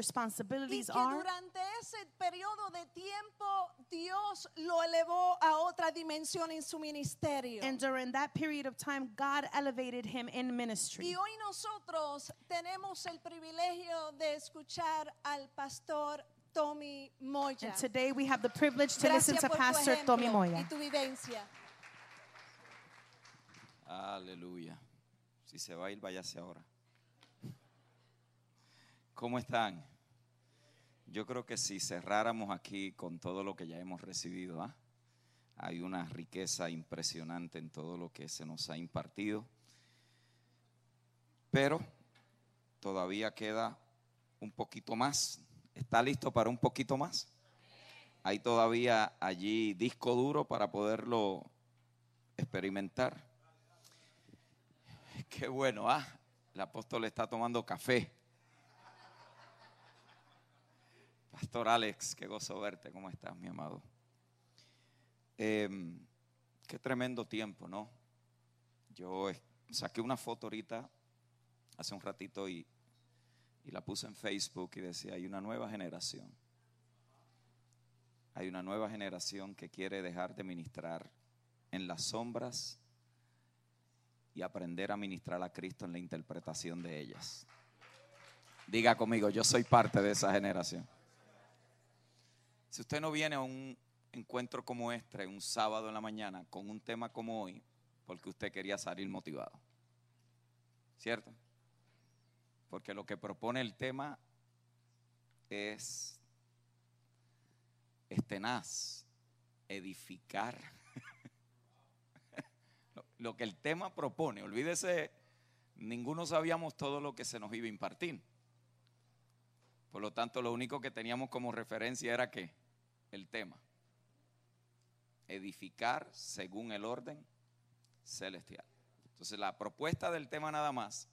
responsibilities que are. durante ese periodo de tiempo Dios lo elevó a otra dimensión en su ministerio. And during that period of time, God elevated him in ministry. Y hoy nosotros tenemos el privilegio de escuchar al pastor Tommy Moya. And today we have the privilege to listen Gracias to Pastor Tommy y Moya. tu vivencia. Aleluya. Si se va a ir, váyase ahora. ¿Cómo están? Yo creo que si cerráramos aquí con todo lo que ya hemos recibido, ¿ah? hay una riqueza impresionante en todo lo que se nos ha impartido. Pero todavía queda un poquito más. ¿Está listo para un poquito más? Hay todavía allí disco duro para poderlo experimentar. Qué bueno, ah, el apóstol está tomando café. Pastor Alex, qué gozo verte, ¿cómo estás, mi amado? Em, qué tremendo tiempo, ¿no? Yo saqué una foto ahorita, hace un ratito, y, y la puse en Facebook y decía, hay una nueva generación. Hay una nueva generación que quiere dejar de ministrar en las sombras y aprender a ministrar a Cristo en la interpretación de ellas. Diga conmigo, yo soy parte de esa generación. Si usted no viene a un encuentro como este, un sábado en la mañana, con un tema como hoy, porque usted quería salir motivado. ¿Cierto? Porque lo que propone el tema es, es tenaz, edificar. lo, que el tema propone, olvídese, ninguno sabíamos todo lo que se nos iba a impartir. Por lo tanto, lo único que teníamos como referencia era que el tema. Edificar según el orden celestial. Entonces, la propuesta del tema nada más,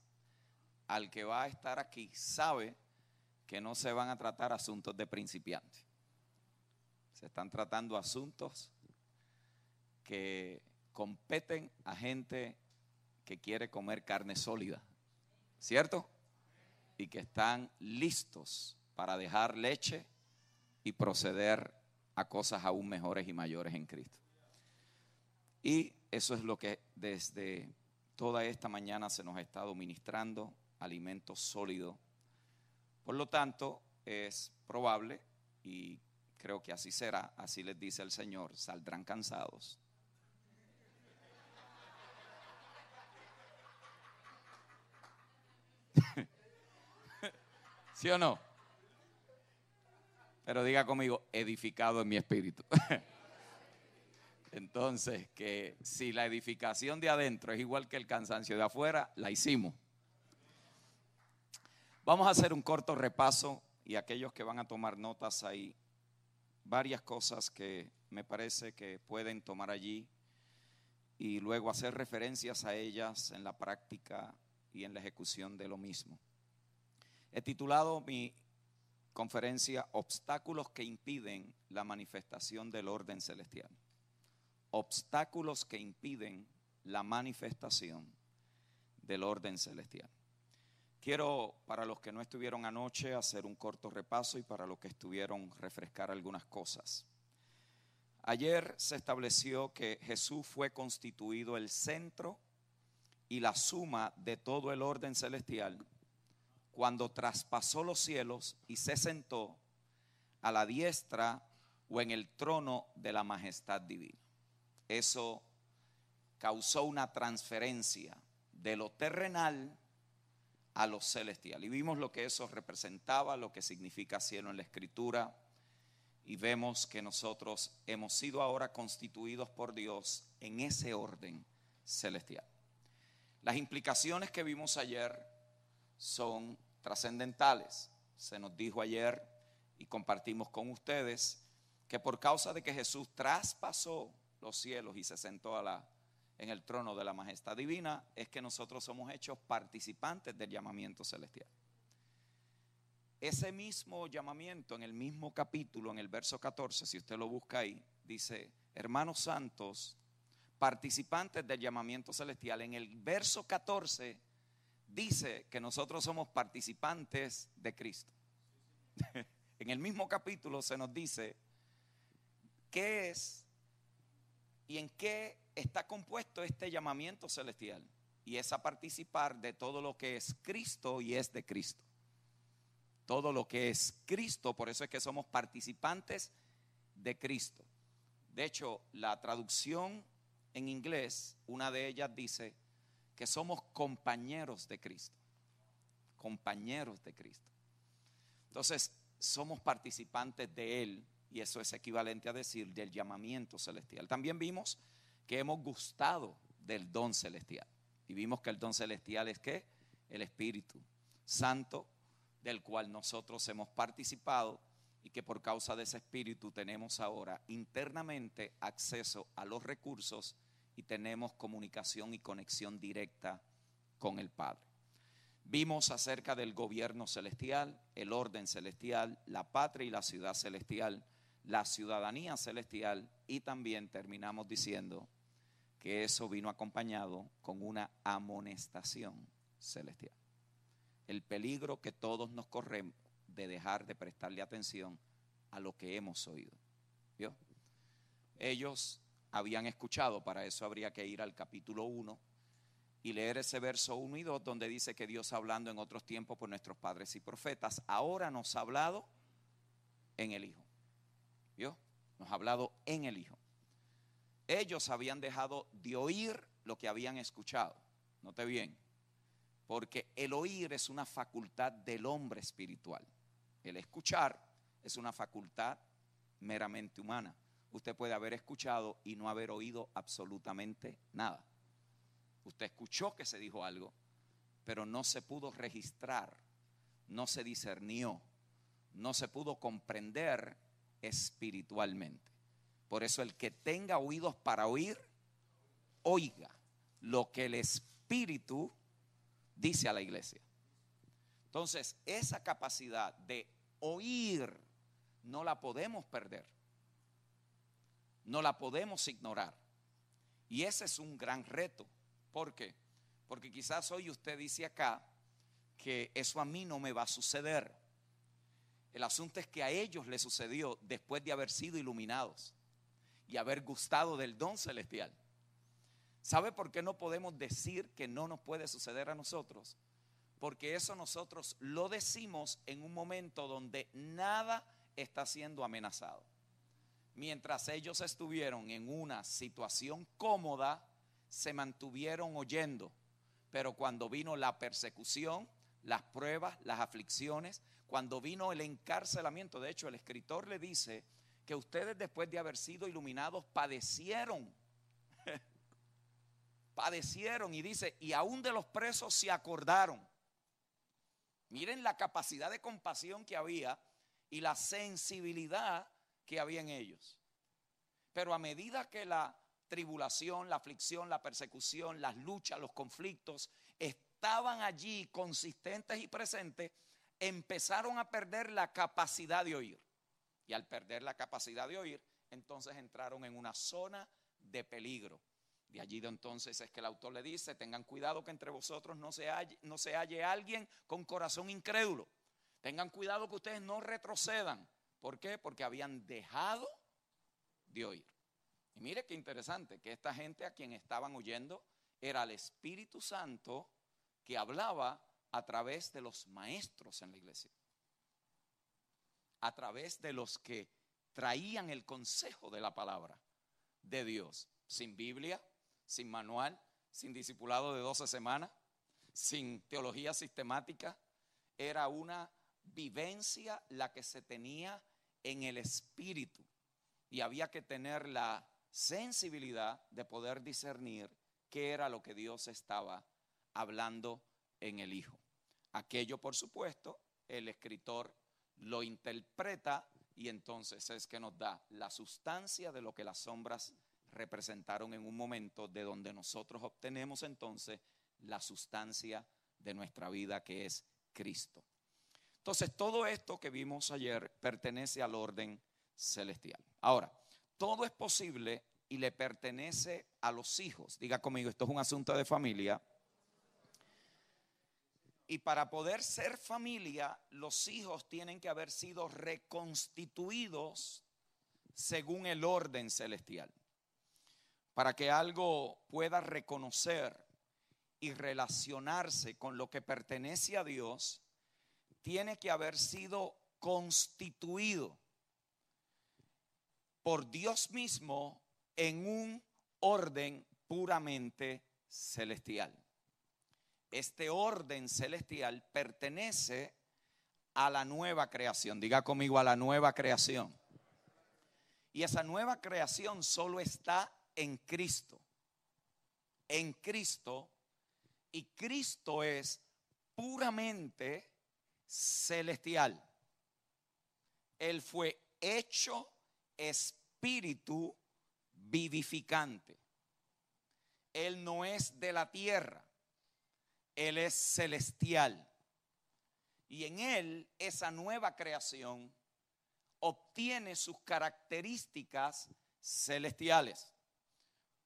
al que va a estar aquí, sabe que no se van a tratar asuntos de principiantes. Se están tratando asuntos que competen a gente que quiere comer carne sólida. ¿Cierto? Y que están listos para dejar leche y proceder a cosas aún mejores y mayores en Cristo. Y eso es lo que desde toda esta mañana se nos ha estado ministrando, alimento sólido. Por lo tanto, es probable, y creo que así será, así les dice el Señor, saldrán cansados. ¿Sí o no? Pero diga conmigo, edificado en mi espíritu. Entonces, que si la edificación de adentro es igual que el cansancio de afuera, la hicimos. Vamos a hacer un corto repaso y aquellos que van a tomar notas ahí, varias cosas que me parece que pueden tomar allí y luego hacer referencias a ellas en la práctica y en la ejecución de lo mismo. He titulado mi conferencia Obstáculos que impiden la manifestación del orden celestial. Obstáculos que impiden la manifestación del orden celestial. Quiero, para los que no estuvieron anoche, hacer un corto repaso y para los que estuvieron, refrescar algunas cosas. Ayer se estableció que Jesús fue constituido el centro y la suma de todo el orden celestial cuando traspasó los cielos y se sentó a la diestra o en el trono de la majestad divina. Eso causó una transferencia de lo terrenal a lo celestial. Y vimos lo que eso representaba, lo que significa cielo en la escritura. Y vemos que nosotros hemos sido ahora constituidos por Dios en ese orden celestial. Las implicaciones que vimos ayer son trascendentales. Se nos dijo ayer y compartimos con ustedes que por causa de que Jesús traspasó los cielos y se sentó en el trono de la majestad divina, es que nosotros somos hechos participantes del llamamiento celestial. Ese mismo llamamiento en el mismo capítulo, en el verso 14, si usted lo busca ahí, dice, hermanos santos, participantes del llamamiento celestial. En el verso 14 dice que nosotros somos participantes de Cristo. en el mismo capítulo se nos dice qué es y en qué está compuesto este llamamiento celestial. Y es a participar de todo lo que es Cristo y es de Cristo. Todo lo que es Cristo, por eso es que somos participantes de Cristo. De hecho, la traducción en inglés, una de ellas dice que somos compañeros de Cristo. Compañeros de Cristo. Entonces, somos participantes de Él y eso es equivalente a decir del llamamiento celestial. También vimos que hemos gustado del don celestial. Y vimos que el don celestial es que el Espíritu Santo, del cual nosotros hemos participado y que por causa de ese Espíritu tenemos ahora internamente acceso a los recursos y tenemos comunicación y conexión directa con el Padre. Vimos acerca del gobierno celestial, el orden celestial, la patria y la ciudad celestial la ciudadanía celestial y también terminamos diciendo que eso vino acompañado con una amonestación celestial. El peligro que todos nos corremos de dejar de prestarle atención a lo que hemos oído. ¿Vio? Ellos habían escuchado, para eso habría que ir al capítulo 1 y leer ese verso 1 y 2 donde dice que Dios hablando en otros tiempos por nuestros padres y profetas, ahora nos ha hablado en el Hijo. ¿Vio? Nos ha hablado en el Hijo. Ellos habían dejado de oír lo que habían escuchado. Note bien, porque el oír es una facultad del hombre espiritual. El escuchar es una facultad meramente humana. Usted puede haber escuchado y no haber oído absolutamente nada. Usted escuchó que se dijo algo, pero no se pudo registrar, no se discernió, no se pudo comprender espiritualmente. Por eso el que tenga oídos para oír, oiga lo que el Espíritu dice a la iglesia. Entonces, esa capacidad de oír no la podemos perder. No la podemos ignorar. Y ese es un gran reto. ¿Por qué? Porque quizás hoy usted dice acá que eso a mí no me va a suceder. El asunto es que a ellos les sucedió después de haber sido iluminados y haber gustado del don celestial. ¿Sabe por qué no podemos decir que no nos puede suceder a nosotros? Porque eso nosotros lo decimos en un momento donde nada está siendo amenazado. Mientras ellos estuvieron en una situación cómoda, se mantuvieron oyendo. Pero cuando vino la persecución, las pruebas, las aflicciones, cuando vino el encarcelamiento. De hecho, el escritor le dice que ustedes después de haber sido iluminados padecieron. padecieron y dice, y aún de los presos se acordaron. Miren la capacidad de compasión que había y la sensibilidad que había en ellos. Pero a medida que la tribulación, la aflicción, la persecución, las luchas, los conflictos estaban allí consistentes y presentes, empezaron a perder la capacidad de oír. Y al perder la capacidad de oír, entonces entraron en una zona de peligro. De allí de entonces es que el autor le dice, tengan cuidado que entre vosotros no se, no se halle alguien con corazón incrédulo. Tengan cuidado que ustedes no retrocedan. ¿Por qué? Porque habían dejado de oír. Y mire qué interesante, que esta gente a quien estaban oyendo era el Espíritu Santo que hablaba a través de los maestros en la iglesia, a través de los que traían el consejo de la palabra de Dios, sin Biblia, sin manual, sin discipulado de 12 semanas, sin teología sistemática, era una vivencia la que se tenía en el espíritu y había que tener la sensibilidad de poder discernir qué era lo que Dios estaba hablando en el Hijo. Aquello, por supuesto, el escritor lo interpreta y entonces es que nos da la sustancia de lo que las sombras representaron en un momento, de donde nosotros obtenemos entonces la sustancia de nuestra vida que es Cristo. Entonces, todo esto que vimos ayer pertenece al orden celestial. Ahora, todo es posible y le pertenece a los hijos. Diga conmigo, esto es un asunto de familia y para poder ser familia, los hijos tienen que haber sido reconstituidos según el orden celestial. Para que algo pueda reconocer y relacionarse con lo que pertenece a Dios, tiene que haber sido constituido por Dios mismo en un orden puramente celestial. Este orden celestial pertenece a la nueva creación. Diga conmigo a la nueva creación. Y esa nueva creación solo está en Cristo. En Cristo. Y Cristo es puramente celestial. Él fue hecho espíritu vivificante. Él no es de la tierra, Él es celestial. Y en Él, esa nueva creación obtiene sus características celestiales.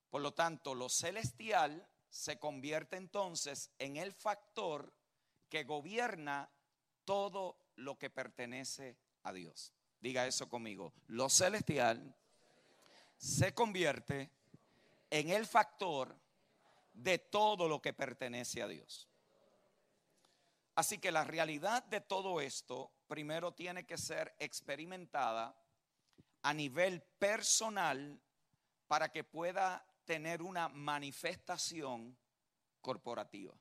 Por lo tanto, lo celestial se convierte entonces en el factor que gobierna todo lo que pertenece a Dios. Diga eso conmigo. Lo celestial se convierte en el factor de todo lo que pertenece a Dios. Así que la realidad de todo esto primero tiene que ser experimentada a nivel personal para que pueda tener una manifestación corporativa.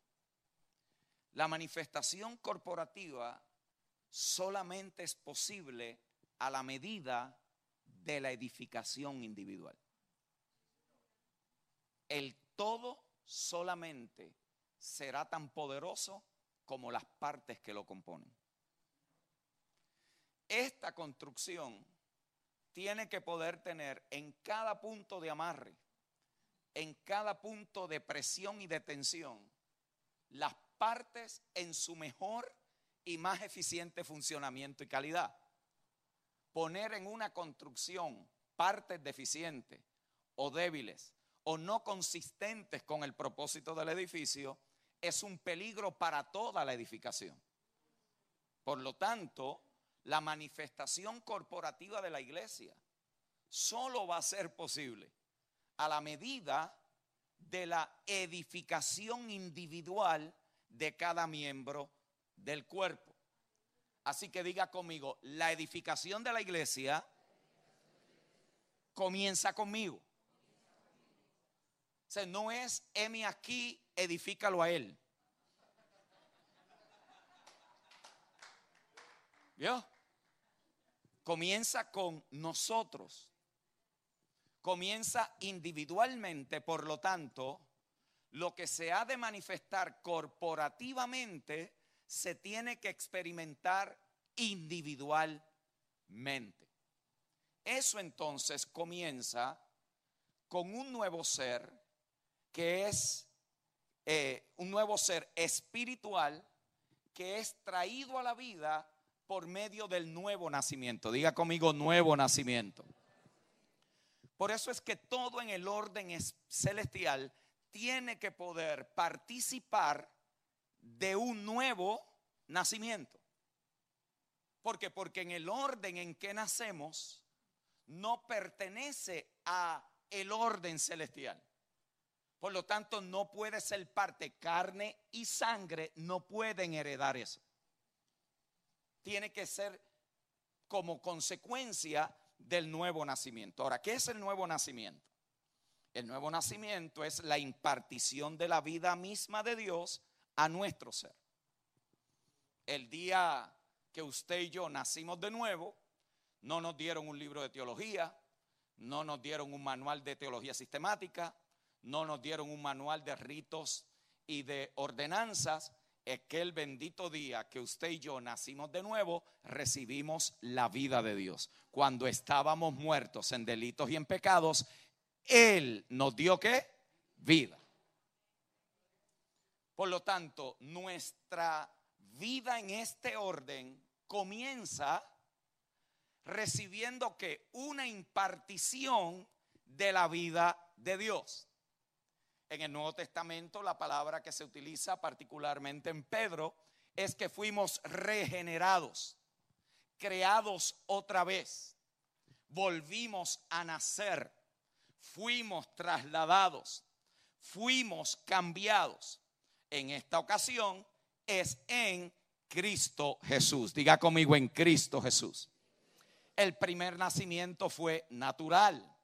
La manifestación corporativa solamente es posible a la medida de la edificación individual. El todo solamente será tan poderoso como las partes que lo componen. Esta construcción tiene que poder tener en cada punto de amarre, en cada punto de presión y de tensión, las partes en su mejor y más eficiente funcionamiento y calidad. Poner en una construcción partes deficientes o débiles o no consistentes con el propósito del edificio es un peligro para toda la edificación. Por lo tanto, la manifestación corporativa de la iglesia solo va a ser posible a la medida de la edificación individual de cada miembro del cuerpo. Así que diga conmigo, la edificación de la iglesia comienza conmigo. O sea, no es Emi aquí, edifícalo a él. ¿Vio? Comienza con nosotros. Comienza individualmente, por lo tanto, lo que se ha de manifestar corporativamente se tiene que experimentar individualmente. Eso entonces comienza con un nuevo ser que es eh, un nuevo ser espiritual que es traído a la vida por medio del nuevo nacimiento. Diga conmigo nuevo nacimiento. Por eso es que todo en el orden celestial tiene que poder participar de un nuevo nacimiento. ¿Por qué? Porque en el orden en que nacemos no pertenece a el orden celestial. Por lo tanto, no puede ser parte carne y sangre, no pueden heredar eso. Tiene que ser como consecuencia del nuevo nacimiento. Ahora, ¿qué es el nuevo nacimiento? El nuevo nacimiento es la impartición de la vida misma de Dios a nuestro ser. El día que usted y yo nacimos de nuevo, no nos dieron un libro de teología, no nos dieron un manual de teología sistemática, no nos dieron un manual de ritos y de ordenanzas. Aquel bendito día que usted y yo nacimos de nuevo, recibimos la vida de Dios. Cuando estábamos muertos en delitos y en pecados, Él nos dio qué? Vida. Por lo tanto, nuestra vida en este orden comienza recibiendo que una impartición de la vida de Dios. En el Nuevo Testamento la palabra que se utiliza particularmente en Pedro es que fuimos regenerados, creados otra vez, volvimos a nacer, fuimos trasladados, fuimos cambiados. En esta ocasión es en Cristo Jesús. Diga conmigo en Cristo Jesús. El primer nacimiento fue natural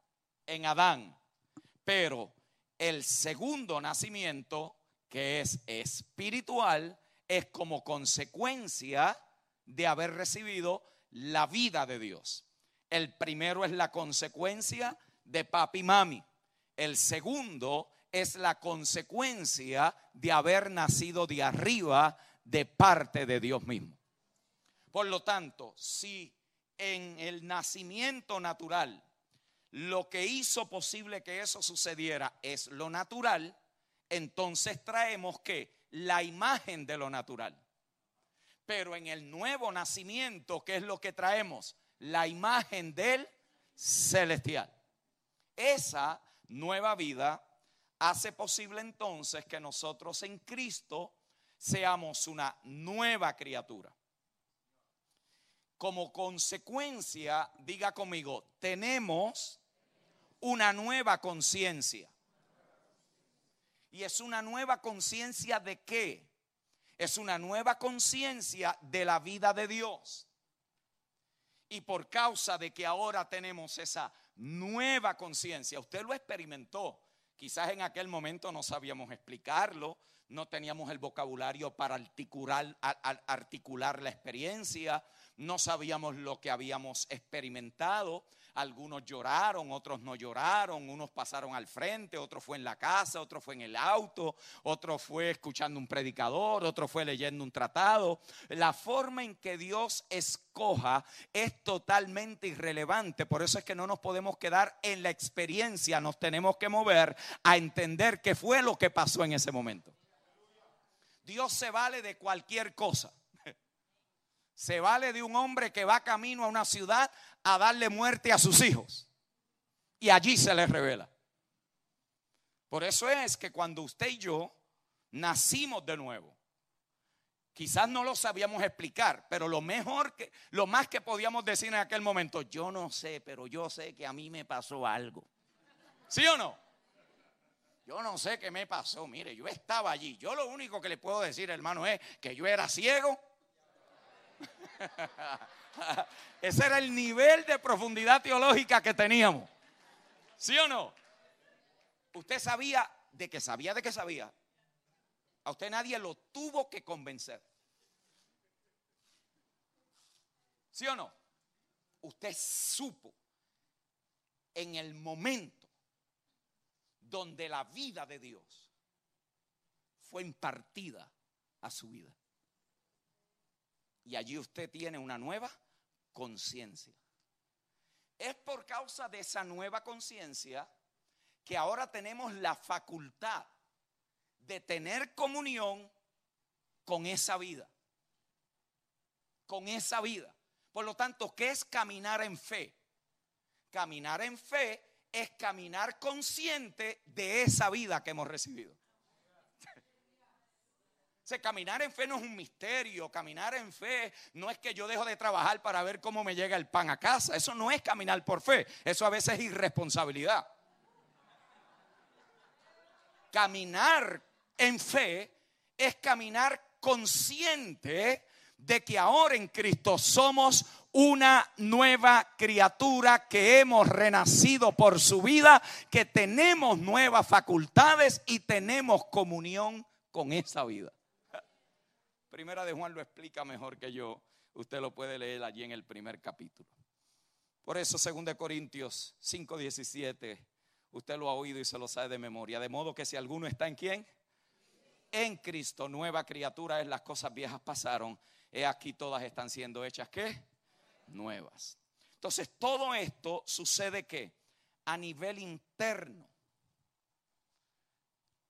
en Adán, pero el segundo nacimiento, que es espiritual, es como consecuencia de haber recibido la vida de Dios. El primero es la consecuencia de papi y mami. El segundo es la consecuencia de haber nacido de arriba de parte de Dios mismo. Por lo tanto, si en el nacimiento natural lo que hizo posible que eso sucediera es lo natural, entonces traemos que la imagen de lo natural. Pero en el nuevo nacimiento, ¿qué es lo que traemos? La imagen del celestial. Esa nueva vida hace posible entonces que nosotros en Cristo seamos una nueva criatura. Como consecuencia, diga conmigo, tenemos una nueva conciencia. Y es una nueva conciencia de qué? Es una nueva conciencia de la vida de Dios. Y por causa de que ahora tenemos esa nueva conciencia, usted lo experimentó. Quizás en aquel momento no sabíamos explicarlo, no teníamos el vocabulario para articular, la experiencia, no sabíamos lo que habíamos experimentado. Algunos lloraron, otros no lloraron, unos pasaron al frente, otro fue en la casa, otro fue en el auto, otro fue escuchando un predicador, otro fue leyendo un tratado. La forma en que Dios escoja es totalmente irrelevante, por eso es que no nos podemos quedar en la experiencia, nos tenemos que mover a entender qué fue lo que pasó en ese momento. Dios se vale de cualquier cosa. Se vale de un hombre que va camino a una ciudad a darle muerte a sus hijos. Y allí se les revela. Por eso es que cuando usted y yo nacimos de nuevo, quizás no lo sabíamos explicar, pero lo mejor que, lo más que podíamos decir en aquel momento, yo no sé, pero yo sé que a mí me pasó algo. ¿Sí o no? Yo no sé qué me pasó. Mire, yo estaba allí. Yo lo único que le puedo decir, hermano, es que yo era ciego Ese era el nivel de profundidad teológica que teníamos. ¿Sí o no? Usted sabía de que sabía de que sabía. A usted nadie lo tuvo que convencer. ¿Sí o no? Usted supo en el momento donde la vida de Dios fue impartida a su vida. Y allí usted tiene una nueva conciencia. Es por causa de esa nueva conciencia que ahora tenemos la facultad de tener comunión con esa vida. Con esa vida. Por lo tanto, ¿qué es caminar en fe? Caminar en fe es caminar consciente de esa vida que hemos recibido caminar en fe no es un misterio, caminar en fe no es que yo dejo de trabajar para ver cómo me llega el pan a casa, eso no es caminar por fe, eso a veces es irresponsabilidad. Caminar en fe es caminar consciente de que ahora en Cristo somos una nueva criatura, que hemos renacido por su vida, que tenemos nuevas facultades y tenemos comunión con esa vida. Primera de Juan lo explica mejor que yo. Usted lo puede leer allí en el primer capítulo. Por eso, 2 Corintios 5:17, usted lo ha oído y se lo sabe de memoria. De modo que si alguno está en quién? En Cristo, nueva criatura es, las cosas viejas pasaron. He aquí todas están siendo hechas, ¿qué? Nuevas. Entonces, todo esto sucede que a nivel interno,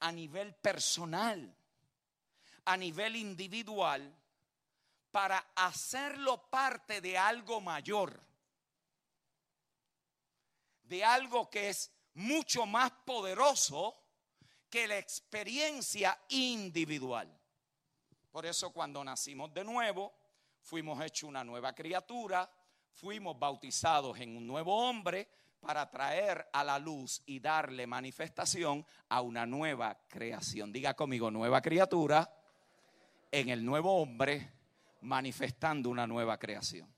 a nivel personal a nivel individual para hacerlo parte de algo mayor, de algo que es mucho más poderoso que la experiencia individual. Por eso cuando nacimos de nuevo, fuimos hechos una nueva criatura, fuimos bautizados en un nuevo hombre para traer a la luz y darle manifestación a una nueva creación. Diga conmigo, nueva criatura en el nuevo hombre manifestando una nueva creación.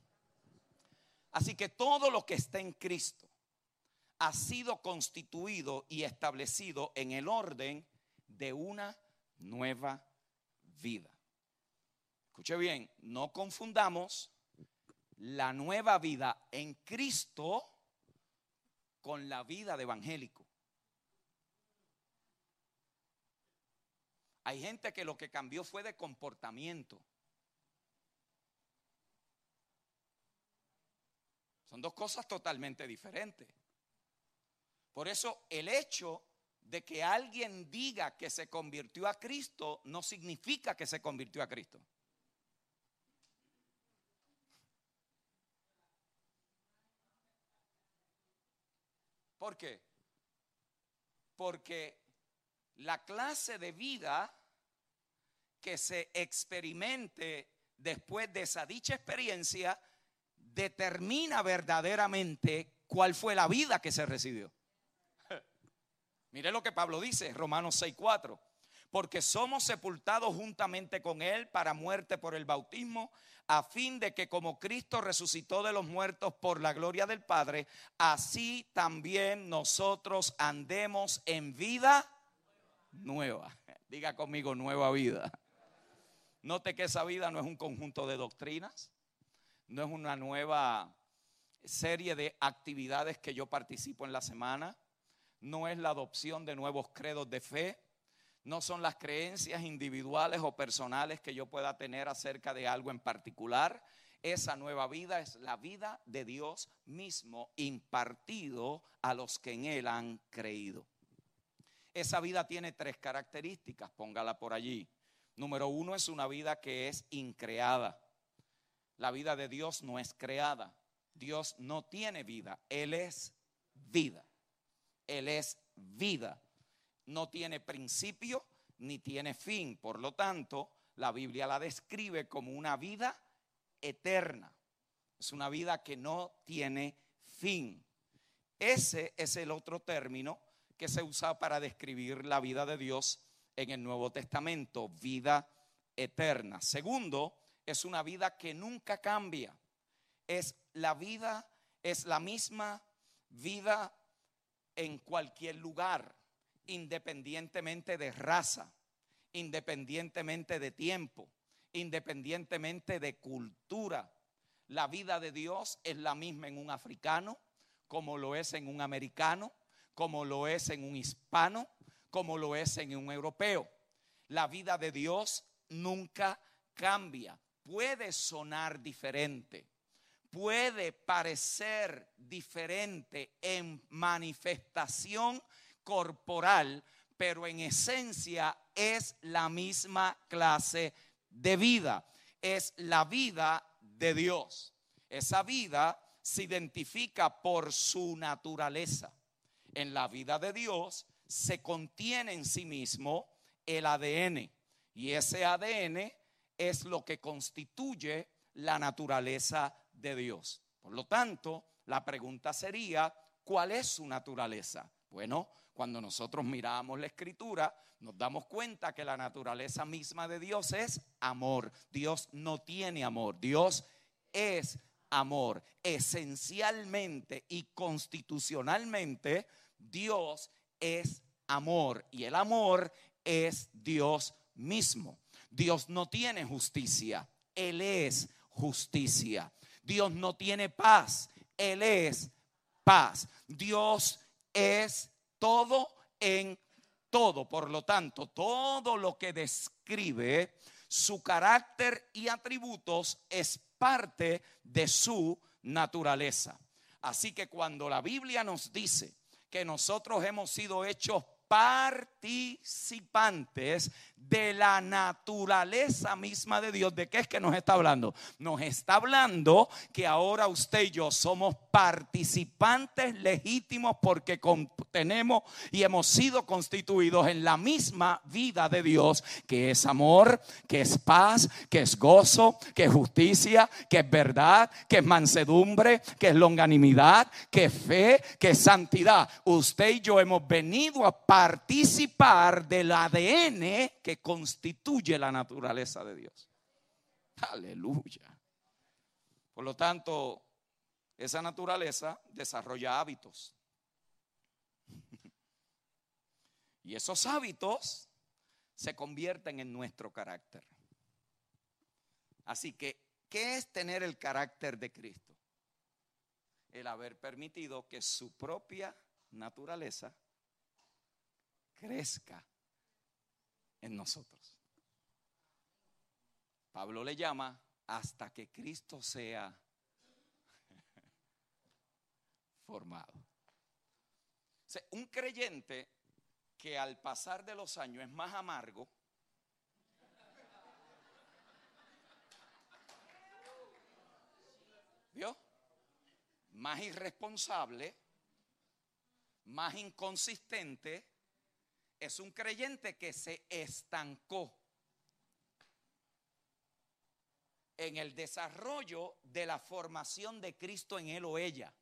Así que todo lo que está en Cristo ha sido constituido y establecido en el orden de una nueva vida. Escuche bien, no confundamos la nueva vida en Cristo con la vida de evangélico. Hay gente que lo que cambió fue de comportamiento. Son dos cosas totalmente diferentes. Por eso el hecho de que alguien diga que se convirtió a Cristo no significa que se convirtió a Cristo. ¿Por qué? Porque la clase de vida que se experimente después de esa dicha experiencia determina verdaderamente cuál fue la vida que se recibió. Mire lo que Pablo dice, Romanos 6:4. Porque somos sepultados juntamente con Él para muerte por el bautismo, a fin de que como Cristo resucitó de los muertos por la gloria del Padre, así también nosotros andemos en vida nueva. Diga conmigo, nueva vida. Note que esa vida no es un conjunto de doctrinas, no es una nueva serie de actividades que yo participo en la semana, no es la adopción de nuevos credos de fe, no son las creencias individuales o personales que yo pueda tener acerca de algo en particular. Esa nueva vida es la vida de Dios mismo impartido a los que en Él han creído. Esa vida tiene tres características, póngala por allí. Número uno es una vida que es increada. La vida de Dios no es creada. Dios no tiene vida. Él es vida. Él es vida. No tiene principio ni tiene fin. Por lo tanto, la Biblia la describe como una vida eterna. Es una vida que no tiene fin. Ese es el otro término que se usa para describir la vida de Dios en el Nuevo Testamento, vida eterna. Segundo, es una vida que nunca cambia. Es la vida, es la misma vida en cualquier lugar, independientemente de raza, independientemente de tiempo, independientemente de cultura. La vida de Dios es la misma en un africano, como lo es en un americano, como lo es en un hispano, como lo es en un europeo. La vida de Dios nunca cambia. Puede sonar diferente, puede parecer diferente en manifestación corporal, pero en esencia es la misma clase de vida. Es la vida de Dios. Esa vida se identifica por su naturaleza. En la vida de Dios se contiene en sí mismo el ADN y ese ADN es lo que constituye la naturaleza de Dios. Por lo tanto, la pregunta sería, ¿cuál es su naturaleza? Bueno, cuando nosotros miramos la escritura, nos damos cuenta que la naturaleza misma de Dios es amor. Dios no tiene amor, Dios es amor. Esencialmente y constitucionalmente, Dios es amor y el amor es Dios mismo. Dios no tiene justicia, Él es justicia. Dios no tiene paz, Él es paz. Dios es todo en todo. Por lo tanto, todo lo que describe su carácter y atributos es parte de su naturaleza. Así que cuando la Biblia nos dice que nosotros hemos sido hechos participantes de la naturaleza misma de Dios. ¿De qué es que nos está hablando? Nos está hablando que ahora usted y yo somos participantes legítimos porque tenemos y hemos sido constituidos en la misma vida de Dios, que es amor, que es paz, que es gozo, que es justicia, que es verdad, que es mansedumbre, que es longanimidad, que es fe, que es santidad. Usted y yo hemos venido a participar del ADN que constituye la naturaleza de Dios. Aleluya. Por lo tanto, esa naturaleza desarrolla hábitos. Y esos hábitos se convierten en nuestro carácter. Así que, ¿qué es tener el carácter de Cristo? El haber permitido que su propia naturaleza crezca en nosotros. Pablo le llama hasta que Cristo sea formado. un creyente que al pasar de los años es más amargo, ¿vio? Más irresponsable, más inconsistente, es un creyente que se estancó en el desarrollo de la formación de Cristo en él o ella.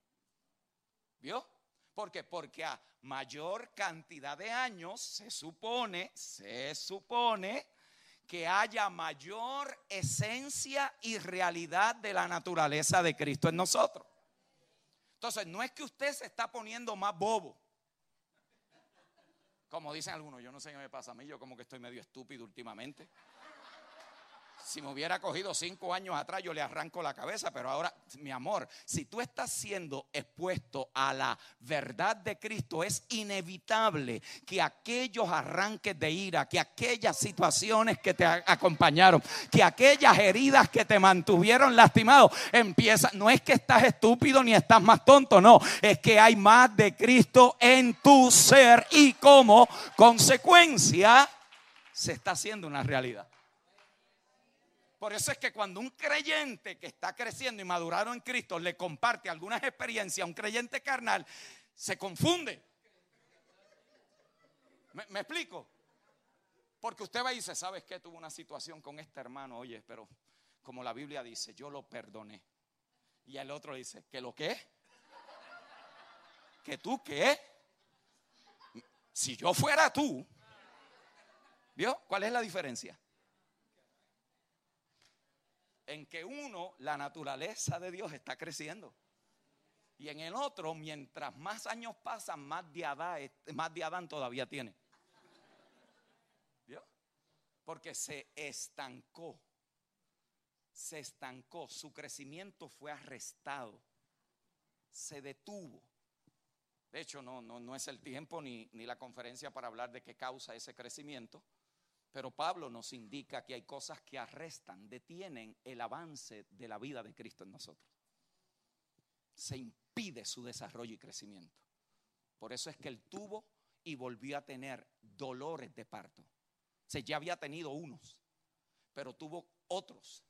¿Vio? ¿Por qué? Porque a mayor cantidad de años se supone, se supone que haya mayor esencia y realidad de la naturaleza de Cristo en nosotros. Entonces, no es que usted se está poniendo más bobo. Como dicen algunos, yo no sé qué me pasa a mí, yo como que estoy medio estúpido últimamente. Si me hubiera cogido cinco años atrás, yo le arranco la cabeza, pero ahora, mi amor, si tú estás siendo expuesto a la verdad de Cristo, es inevitable que aquellos arranques de ira, que aquellas situaciones que te acompañaron, que aquellas heridas que te mantuvieron lastimado, empiezan. No es que estás estúpido ni estás más tonto, no, es que hay más de Cristo en tu ser y como consecuencia se está haciendo una realidad. Por eso es que cuando un creyente que está creciendo y madurado en Cristo le comparte algunas experiencias a un creyente carnal, se confunde. ¿Me, explico? Porque usted va y dice, ¿sabes qué? Tuvo una situación con este hermano, oye, pero como la Biblia dice, yo lo perdoné. Y el otro dice, ¿que lo qué? ¿Que tú qué? Si yo fuera tú, ¿vio? ¿Cuál es la diferencia? En que uno, la naturaleza de Dios está creciendo. Y en el otro, mientras más años pasan, más de Adán, más de todavía tiene. ¿Vio? Porque se estancó. Se estancó. Su crecimiento fue arrestado. Se detuvo. De hecho, no, no, no es el tiempo ni, ni la conferencia para hablar de qué causa ese crecimiento. Pero Pablo nos indica que hay cosas que arrestan, detienen el avance de la vida de Cristo en nosotros. Se impide su desarrollo y crecimiento. Por eso es que él tuvo y volvió a tener dolores de parto. Se ya había tenido unos, pero tuvo otros.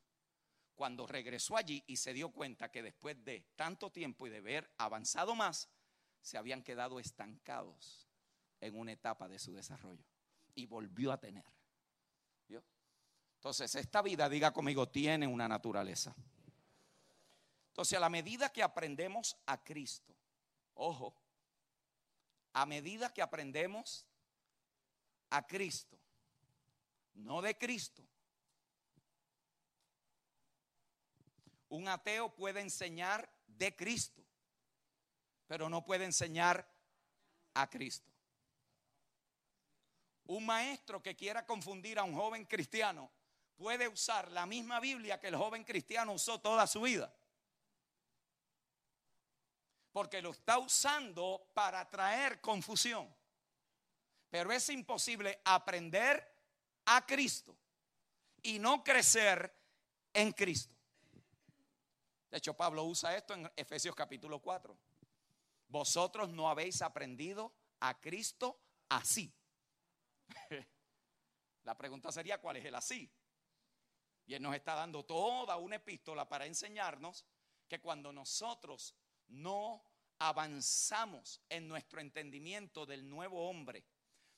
Cuando regresó allí y se dio cuenta que después de tanto tiempo y de haber avanzado más, se habían quedado estancados en una etapa de su desarrollo. Y volvió a tener. Entonces, esta vida, diga conmigo, tiene una naturaleza. Entonces, a la medida que aprendemos a Cristo, ojo, a medida que aprendemos a Cristo, no de Cristo. Un ateo puede enseñar de Cristo, pero no puede enseñar a Cristo. Un maestro que quiera confundir a un joven cristiano puede usar la misma Biblia que el joven cristiano usó toda su vida. Porque lo está usando para traer confusión. Pero es imposible aprender a Cristo y no crecer en Cristo. De hecho, Pablo usa esto en Efesios capítulo 4. Vosotros no habéis aprendido a Cristo así. La pregunta sería, ¿cuál es el así? Y Él nos está dando toda una epístola para enseñarnos que cuando nosotros no avanzamos en nuestro entendimiento del nuevo hombre,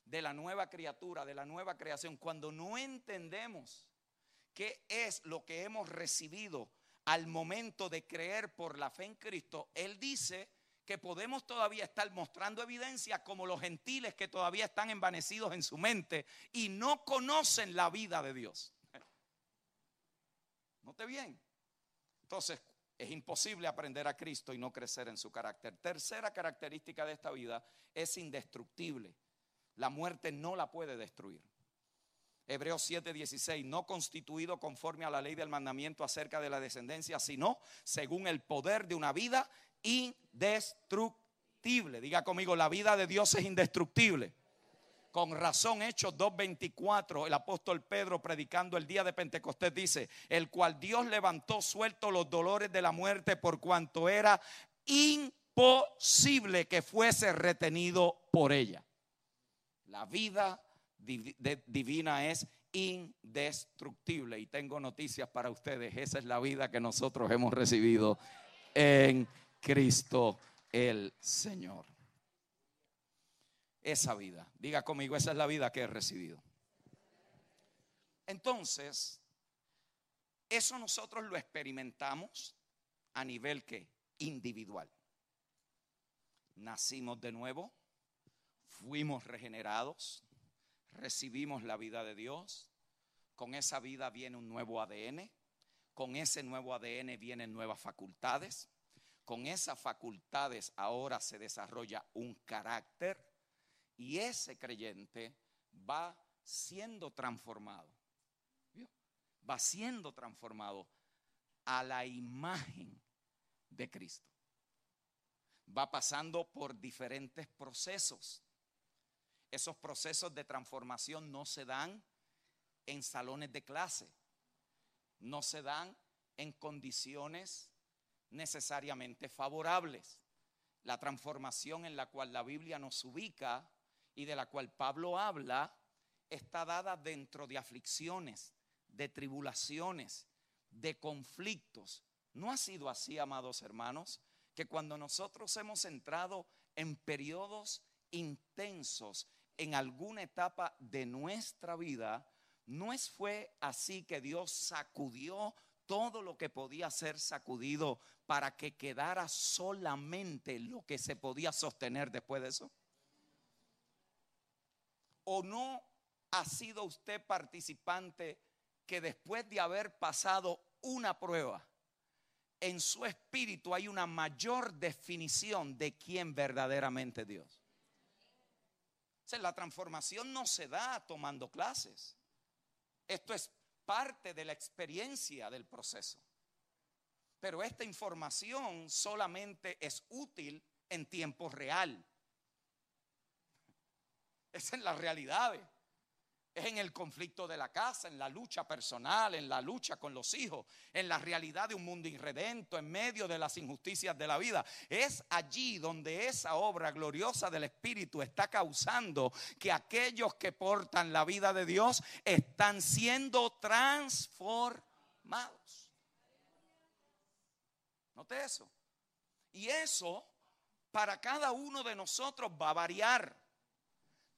de la nueva criatura, de la nueva creación, cuando no entendemos qué es lo que hemos recibido al momento de creer por la fe en Cristo, Él dice que podemos todavía estar mostrando evidencia como los gentiles que todavía están envanecidos en su mente y no conocen la vida de Dios. Note bien. Entonces, es imposible aprender a Cristo y no crecer en su carácter. Tercera característica de esta vida es indestructible. La muerte no la puede destruir. Hebreos 7:16, no constituido conforme a la ley del mandamiento acerca de la descendencia, sino según el poder de una vida indestructible. Diga conmigo, la vida de Dios es indestructible. Con razón, Hechos 2.24, el apóstol Pedro predicando el día de Pentecostés dice, el cual Dios levantó suelto los dolores de la muerte por cuanto era imposible que fuese retenido por ella. La vida divina es indestructible y tengo noticias para ustedes. Esa es la vida que nosotros hemos recibido en Cristo el Señor. Esa vida, diga conmigo, esa es la vida que he recibido. Entonces, eso nosotros lo experimentamos a nivel que individual. Nacimos de nuevo, fuimos regenerados, recibimos la vida de Dios. Con esa vida viene un nuevo ADN. Con ese nuevo ADN vienen nuevas facultades. Con esas facultades ahora se desarrolla un carácter y ese creyente va siendo transformado. Va siendo transformado a la imagen de Cristo. Va pasando por diferentes procesos. Esos procesos de transformación no se dan en salones de clase, no se dan en condiciones necesariamente favorables. La transformación en la cual la Biblia nos ubica y de la cual Pablo habla está dada dentro de aflicciones, de tribulaciones, de conflictos. ¿No ha sido así, amados hermanos? Que cuando nosotros hemos entrado en periodos intensos en alguna etapa de nuestra vida, no es fue así que Dios sacudió todo lo que podía ser sacudido para que quedara solamente lo que se podía sostener después de eso? ¿O no ha sido usted participante que después de haber pasado una prueba, en su espíritu hay una mayor definición de quién verdaderamente Dios? La transformación no se da tomando clases. Esto es parte de la experiencia del proceso. Pero esta información solamente es útil en tiempo real. Es la realidad es en el conflicto de la casa, en la lucha personal, en la lucha con los hijos, en la realidad de un mundo irredento, en medio de las injusticias de la vida. Es allí donde esa obra gloriosa del Espíritu está causando que aquellos que portan la vida de Dios están siendo transformados. Note eso. Y eso para cada uno de nosotros va a variar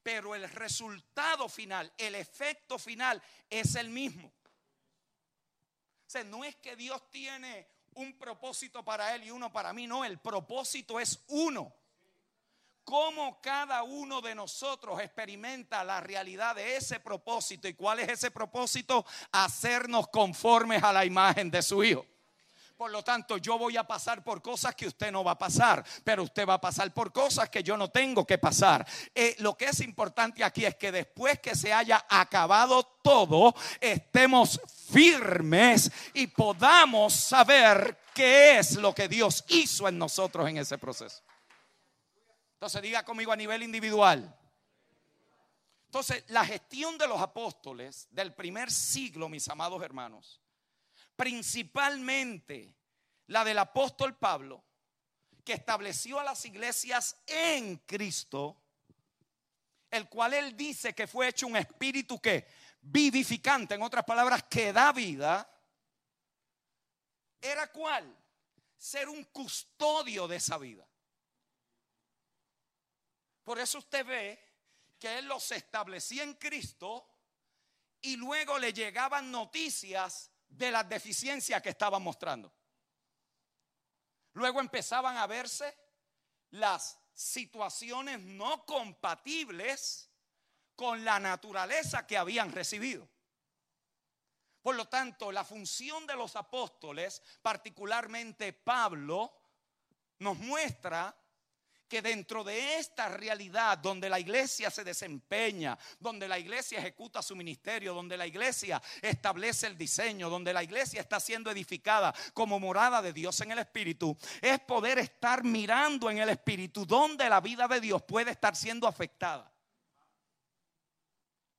pero el resultado final, el efecto final es el mismo. O sea, no es que Dios tiene un propósito para él y uno para mí, no, el propósito es uno. Cómo cada uno de nosotros experimenta la realidad de ese propósito y cuál es ese propósito, hacernos conformes a la imagen de su Hijo. Por lo tanto, yo voy a pasar por cosas que usted no va a pasar, pero usted va a pasar por cosas que yo no tengo que pasar. Eh, lo que es importante aquí es que después que se haya acabado todo, estemos firmes y podamos saber qué es lo que Dios hizo en nosotros en ese proceso. Entonces diga conmigo a nivel individual. Entonces, la gestión de los apóstoles del primer siglo, mis amados hermanos, principalmente la del apóstol Pablo, que estableció a las iglesias en Cristo, el cual él dice que fue hecho un espíritu que vivificante, en otras palabras, que da vida, era cuál? Ser un custodio de esa vida. Por eso usted ve que él los establecía en Cristo y luego le llegaban noticias de las deficiencias que estaban mostrando. Luego empezaban a verse las situaciones no compatibles con la naturaleza que habían recibido. Por lo tanto, la función de los apóstoles, particularmente Pablo, nos muestra que dentro de esta realidad donde la iglesia se desempeña, donde la iglesia ejecuta su ministerio, donde la iglesia establece el diseño, donde la iglesia está siendo edificada como morada de Dios en el Espíritu, es poder estar mirando en el Espíritu donde la vida de Dios puede estar siendo afectada.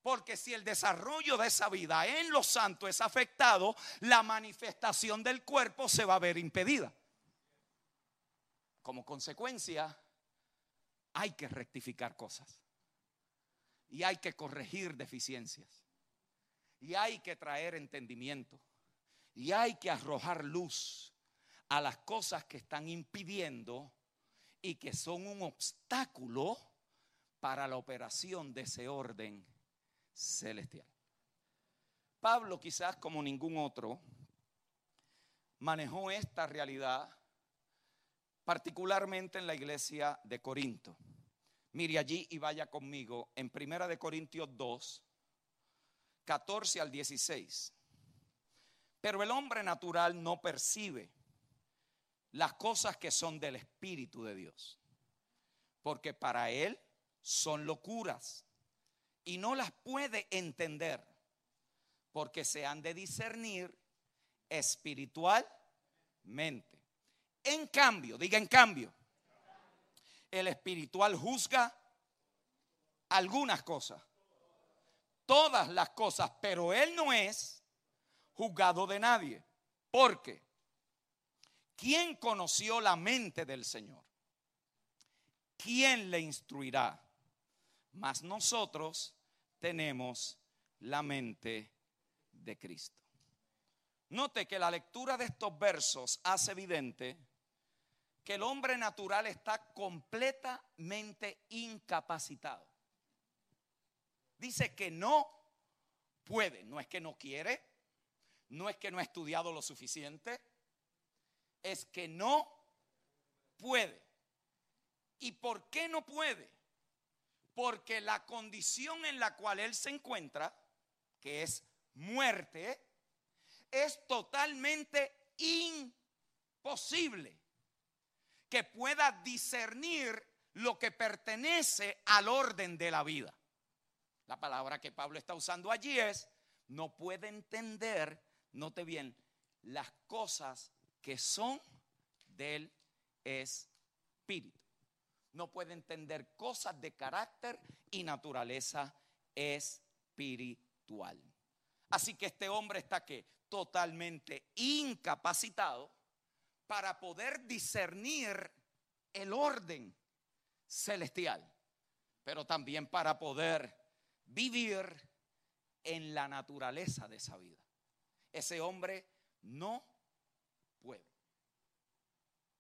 Porque si el desarrollo de esa vida en los santos es afectado, la manifestación del cuerpo se va a ver impedida. Como consecuencia, hay que rectificar cosas. Y hay que corregir deficiencias. Y hay que traer entendimiento. Y hay que arrojar luz a las cosas que están impidiendo y que son un obstáculo para la operación de ese orden celestial. Pablo quizás como ningún otro manejó esta realidad particularmente en la iglesia de Corinto. Mire allí y vaya conmigo en Primera de Corintios 2, 14 al 16. Pero el hombre natural no percibe las cosas que son del Espíritu de Dios, porque para él son locuras y no las puede entender, porque se han de discernir espiritualmente. En cambio, diga en cambio, el espiritual juzga algunas cosas, todas las cosas, pero él no es juzgado de nadie. Porque, ¿quién conoció la mente del Señor? ¿Quién le instruirá? Mas nosotros tenemos la mente de Cristo. Note que la lectura de estos versos hace evidente que el hombre natural está completamente incapacitado. Dice que no puede, no es que no quiere, no es que no ha estudiado lo suficiente, es que no puede. ¿Y por qué no puede? Porque la condición en la cual él se encuentra, que es muerte, es totalmente imposible que pueda discernir lo que pertenece al orden de la vida. La palabra que Pablo está usando allí es, no puede entender, note bien, las cosas que son del espíritu. No puede entender cosas de carácter y naturaleza espiritual. Así que este hombre está que totalmente incapacitado para poder discernir el orden celestial, pero también para poder vivir en la naturaleza de esa vida. Ese hombre no puede.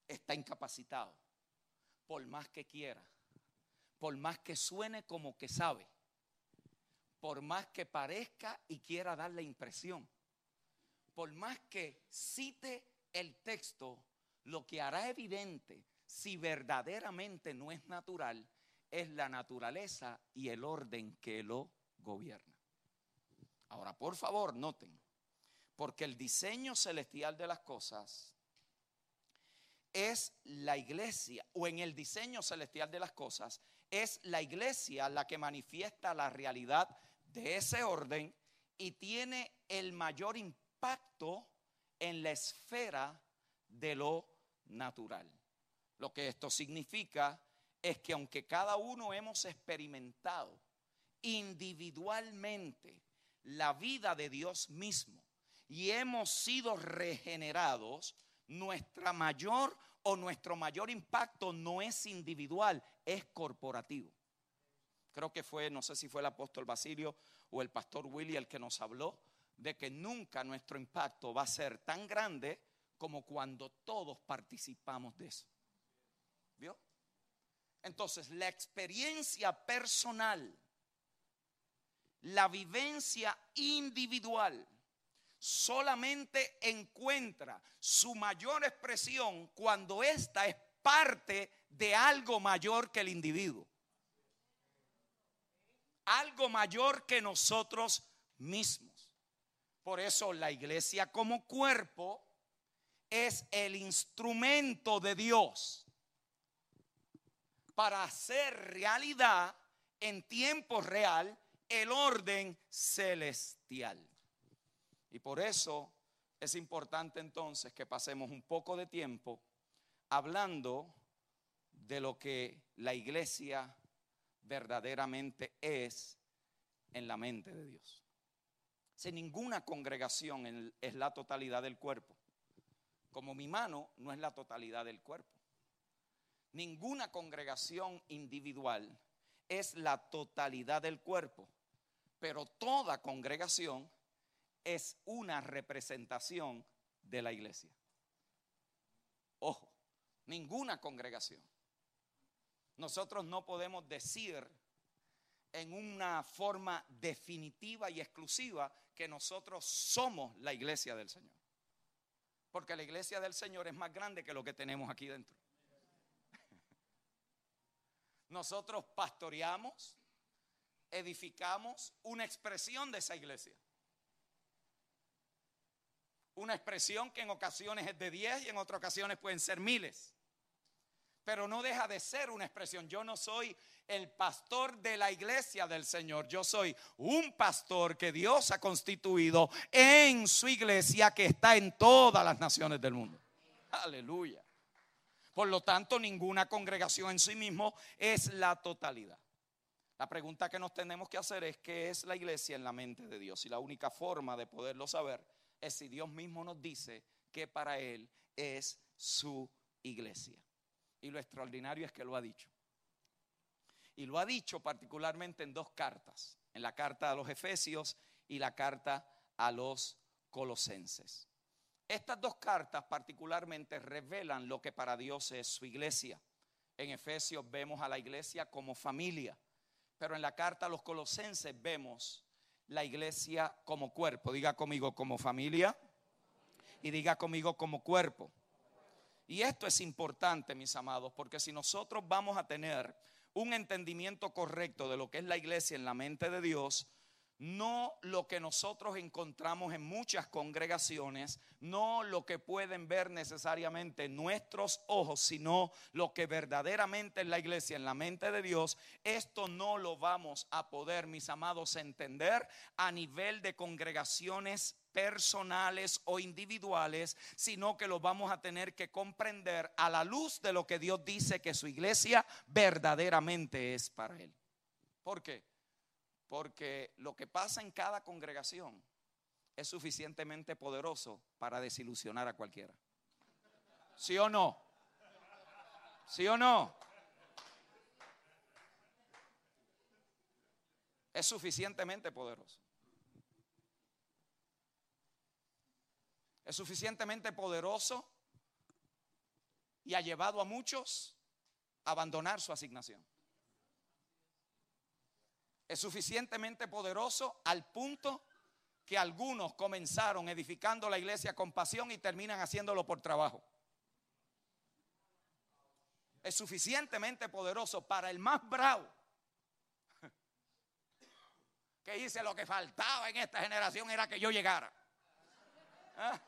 Está incapacitado. Por más que quiera. Por más que suene como que sabe. Por más que parezca y quiera dar la impresión. Por más que cite el texto lo que hará evidente si verdaderamente no es natural es la naturaleza y el orden que lo gobierna. Ahora, por favor, noten, porque el diseño celestial de las cosas es la iglesia, o en el diseño celestial de las cosas, es la iglesia la que manifiesta la realidad de ese orden y tiene el mayor impacto en la esfera de lo natural. Lo que esto significa es que aunque cada uno hemos experimentado individualmente la vida de Dios mismo y hemos sido regenerados, nuestra mayor o nuestro mayor impacto no es individual, es corporativo. Creo que fue, no sé si fue el apóstol Basilio o el pastor Willy el que nos habló de que nunca nuestro impacto va a ser tan grande como cuando todos participamos de eso. ¿Vio? Entonces, la experiencia personal, la vivencia individual, solamente encuentra su mayor expresión cuando ésta es parte de algo mayor que el individuo. Algo mayor que nosotros mismos. Por eso la iglesia como cuerpo es el instrumento de Dios para hacer realidad en tiempo real el orden celestial. Y por eso es importante entonces que pasemos un poco de tiempo hablando de lo que la iglesia verdaderamente es en la mente de Dios. Si ninguna congregación es la totalidad del cuerpo, como mi mano no es la totalidad del cuerpo. Ninguna congregación individual es la totalidad del cuerpo, pero toda congregación es una representación de la iglesia. Ojo, ninguna congregación. Nosotros no podemos decir en una forma definitiva y exclusiva que nosotros somos la iglesia del Señor. Porque la iglesia del Señor es más grande que lo que tenemos aquí dentro. Nosotros pastoreamos, edificamos una expresión de esa iglesia. Una expresión que en ocasiones es de 10 y en otras ocasiones pueden ser miles. Pero no deja de ser una expresión. Yo no soy el pastor de la iglesia del Señor. Yo soy un pastor que Dios ha constituido en su iglesia que está en todas las naciones del mundo. Aleluya. Por lo tanto, ninguna congregación en sí mismo es la totalidad. La pregunta que nos tenemos que hacer es qué es la iglesia en la mente de Dios. Y la única forma de poderlo saber es si Dios mismo nos dice que para Él es su iglesia. Y lo extraordinario es que lo ha dicho. Y lo ha dicho particularmente en dos cartas, en la carta a los Efesios y la carta a los Colosenses. Estas dos cartas particularmente revelan lo que para Dios es su iglesia. En Efesios vemos a la iglesia como familia, pero en la carta a los Colosenses vemos la iglesia como cuerpo. Diga conmigo como familia y diga conmigo como cuerpo. Y esto es importante, mis amados, porque si nosotros vamos a tener un entendimiento correcto de lo que es la iglesia en la mente de Dios, no lo que nosotros encontramos en muchas congregaciones, no lo que pueden ver necesariamente nuestros ojos, sino lo que verdaderamente es la iglesia en la mente de Dios, esto no lo vamos a poder, mis amados, entender a nivel de congregaciones personales o individuales, sino que lo vamos a tener que comprender a la luz de lo que Dios dice que su iglesia verdaderamente es para Él. ¿Por qué? Porque lo que pasa en cada congregación es suficientemente poderoso para desilusionar a cualquiera. ¿Sí o no? ¿Sí o no? Es suficientemente poderoso. Es suficientemente poderoso y ha llevado a muchos a abandonar su asignación es suficientemente poderoso al punto que algunos comenzaron edificando la iglesia con pasión y terminan haciéndolo por trabajo. Es suficientemente poderoso para el más bravo que dice lo que faltaba en esta generación era que yo llegara. ¿Ah?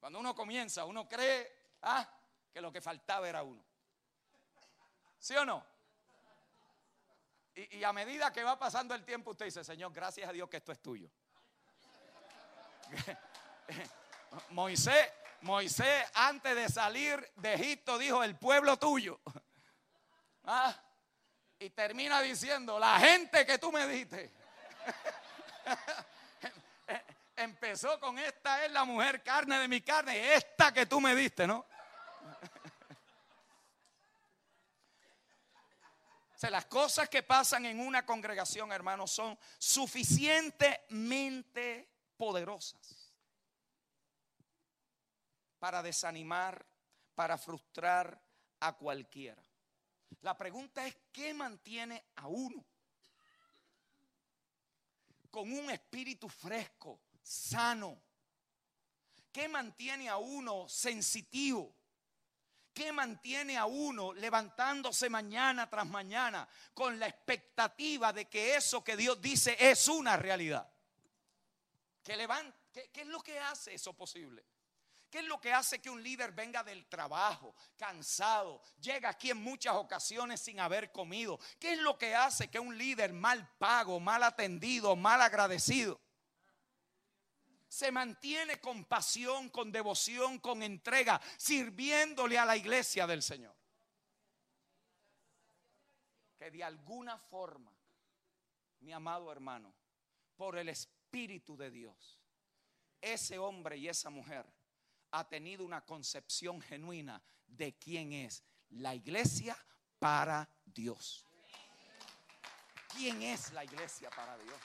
Cuando uno comienza, uno cree ah, que lo que faltaba era uno. ¿Sí o no? Y, a medida que va pasando el tiempo, usted dice, Señor, gracias a Dios que esto es tuyo. Moisés, Moisés, antes de salir de Egipto, dijo, el pueblo tuyo. Ah, y termina diciendo, la gente que tú me diste. Empezó con esta es la mujer carne de mi carne, esta que tú me diste, ¿no? Las cosas que pasan en una congregación, hermanos, son suficientemente poderosas para desanimar, para frustrar a cualquiera. La pregunta es, ¿qué mantiene a uno con un espíritu fresco, sano? ¿Qué mantiene a uno sensitivo? ¿Qué mantiene a uno levantándose mañana tras mañana con la expectativa de que eso que Dios dice es una realidad? ¿Qué, es lo que hace eso posible? ¿Qué es lo que hace que un líder venga del trabajo cansado, llega aquí en muchas ocasiones sin haber comido? ¿Qué es lo que hace que un líder mal pago, mal atendido, mal agradecido? Se mantiene con pasión, con devoción, con entrega, sirviéndole a la iglesia del Señor. Que de alguna forma, mi amado hermano, por el Espíritu de Dios, ese hombre y esa mujer ha tenido una concepción genuina de quién es la iglesia para Dios. ¿Quién es la iglesia para Dios?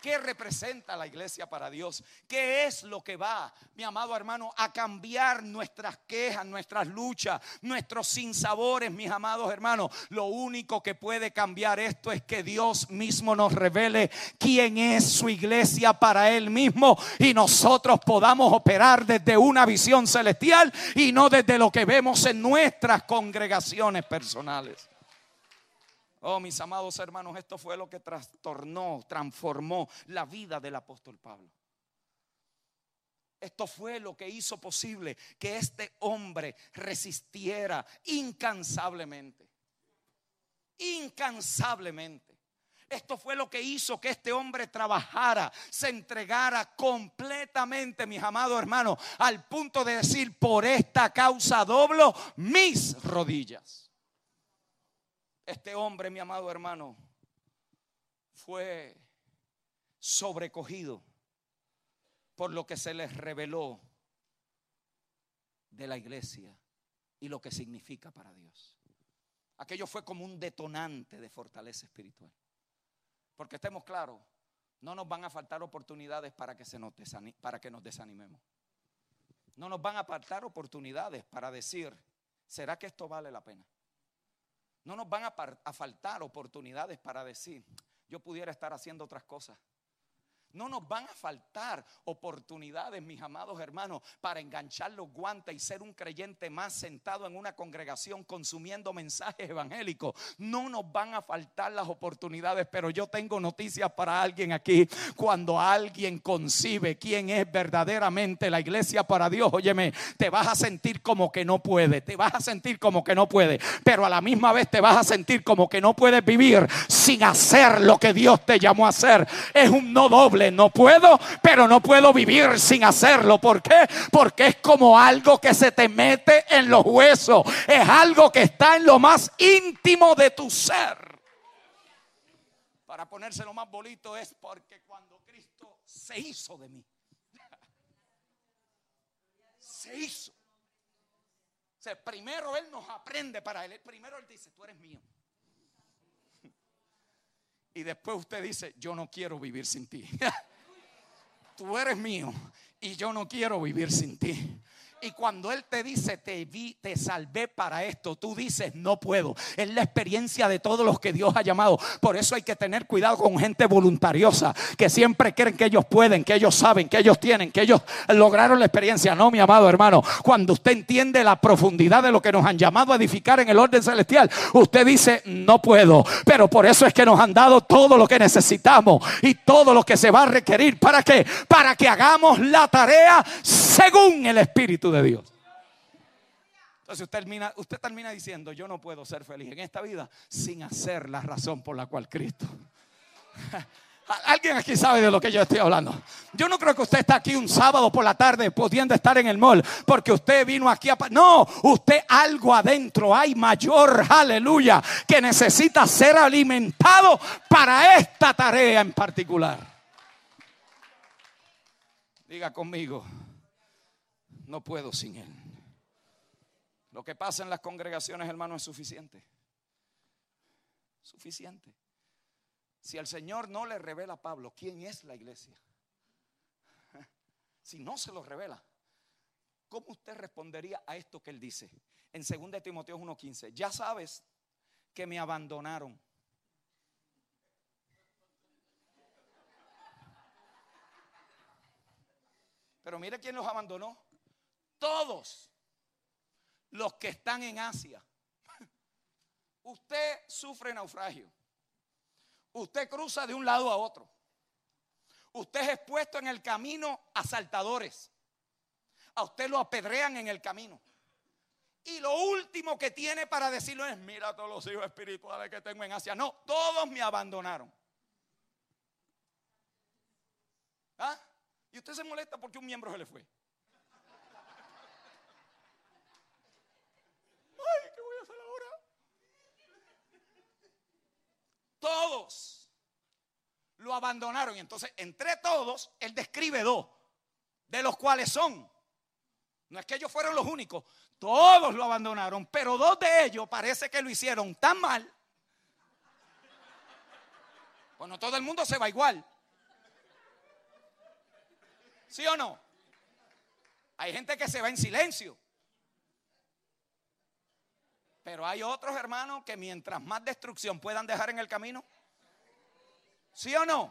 ¿Qué representa la iglesia para Dios? ¿Qué es lo que va, mi amado hermano, a cambiar nuestras quejas, nuestras luchas, nuestros sinsabores, mis amados hermanos? Lo único que puede cambiar esto es que Dios mismo nos revele quién es su iglesia para Él mismo y nosotros podamos operar desde una visión celestial y no desde lo que vemos en nuestras congregaciones personales. Oh, mis amados hermanos, esto fue lo que trastornó, transformó la vida del apóstol Pablo. Esto fue lo que hizo posible que este hombre resistiera incansablemente. Incansablemente. Esto fue lo que hizo que este hombre trabajara, se entregara completamente, mis amados hermanos, al punto de decir, por esta causa doblo mis rodillas. Este hombre, mi amado hermano, fue sobrecogido por lo que se les reveló de la iglesia y lo que significa para Dios. Aquello fue como un detonante de fortaleza espiritual. Porque estemos claros, no nos van a faltar oportunidades para que, se nos, para que nos desanimemos. No nos van a faltar oportunidades para decir, ¿será que esto vale la pena? No nos van a, faltar oportunidades para decir, yo pudiera estar haciendo otras cosas. No nos van a faltar oportunidades, mis amados hermanos, para enganchar los guantes y ser un creyente más sentado en una congregación consumiendo mensajes evangélicos. No nos van a faltar las oportunidades, pero yo tengo noticias para alguien aquí. Cuando alguien concibe quién es verdaderamente la iglesia para Dios, óyeme, te vas a sentir como que no puede, te vas a sentir como que no puede, pero a la misma vez te vas a sentir como que no puedes vivir sin hacer lo que Dios te llamó a hacer. Es un no doble no puedo, pero no puedo vivir sin hacerlo. ¿Por qué? Porque es como algo que se te mete en los huesos. Es algo que está en lo más íntimo de tu ser. Para ponérselo más bonito es porque cuando Cristo se hizo de mí. Se hizo. O primero Él nos aprende para Él. Primero Él dice, tú eres mío. Y después usted dice, yo no quiero vivir sin ti. Tú eres mío y yo no quiero vivir sin ti. Y cuando Él te dice, te vi, te salvé para esto, tú dices, no puedo. Es la experiencia de todos los que Dios ha llamado. Por eso hay que tener cuidado con gente voluntariosa, que siempre creen que ellos pueden, que ellos saben, que ellos tienen, que ellos lograron la experiencia. No, mi amado hermano, cuando usted entiende la profundidad de lo que nos han llamado a edificar en el orden celestial, usted dice, no puedo. Pero por eso es que nos han dado todo lo que necesitamos y todo lo que se va a requerir. ¿Para qué? Para que hagamos la tarea según el Espíritu de Dios. Entonces usted termina, usted termina diciendo, yo no puedo ser feliz en esta vida sin hacer la razón por la cual Cristo. Alguien aquí sabe de lo que yo estoy hablando. Yo no creo que usted está aquí un sábado por la tarde pudiendo estar en el mall porque usted vino aquí a... No, usted algo adentro hay mayor, aleluya, que necesita ser alimentado para esta tarea en particular. Diga conmigo, no puedo sin Él. Lo que pasa en las congregaciones, hermano, es suficiente. suficiente. Si el Señor no le revela a Pablo quién es la iglesia, si no se lo revela, ¿cómo usted respondería a esto que él dice? En 2 Timoteo 1:15, ya sabes que me abandonaron. Pero mire quién los abandonó. Todos los que están en Asia. Usted sufre naufragio. Usted cruza de un lado a otro. Usted es expuesto en el camino a saltadores. A usted lo apedrean en el camino. Y lo último que tiene para decirlo es, mira todos los hijos espirituales que tengo en Asia. No, todos me abandonaron. ¿Ah? Y usted se molesta porque un miembro se le fue. Ay, ¿qué voy a hacer ahora? Todos lo abandonaron. Y entonces, entre todos, él describe dos, de los cuales son. No es que ellos fueron los únicos, todos lo abandonaron, pero dos de ellos parece que lo hicieron tan mal. Bueno, todo el mundo se va igual. ¿Sí o no? Hay gente que se va en silencio. Pero hay otros hermanos que mientras más destrucción puedan dejar en el camino. ¿Sí o no?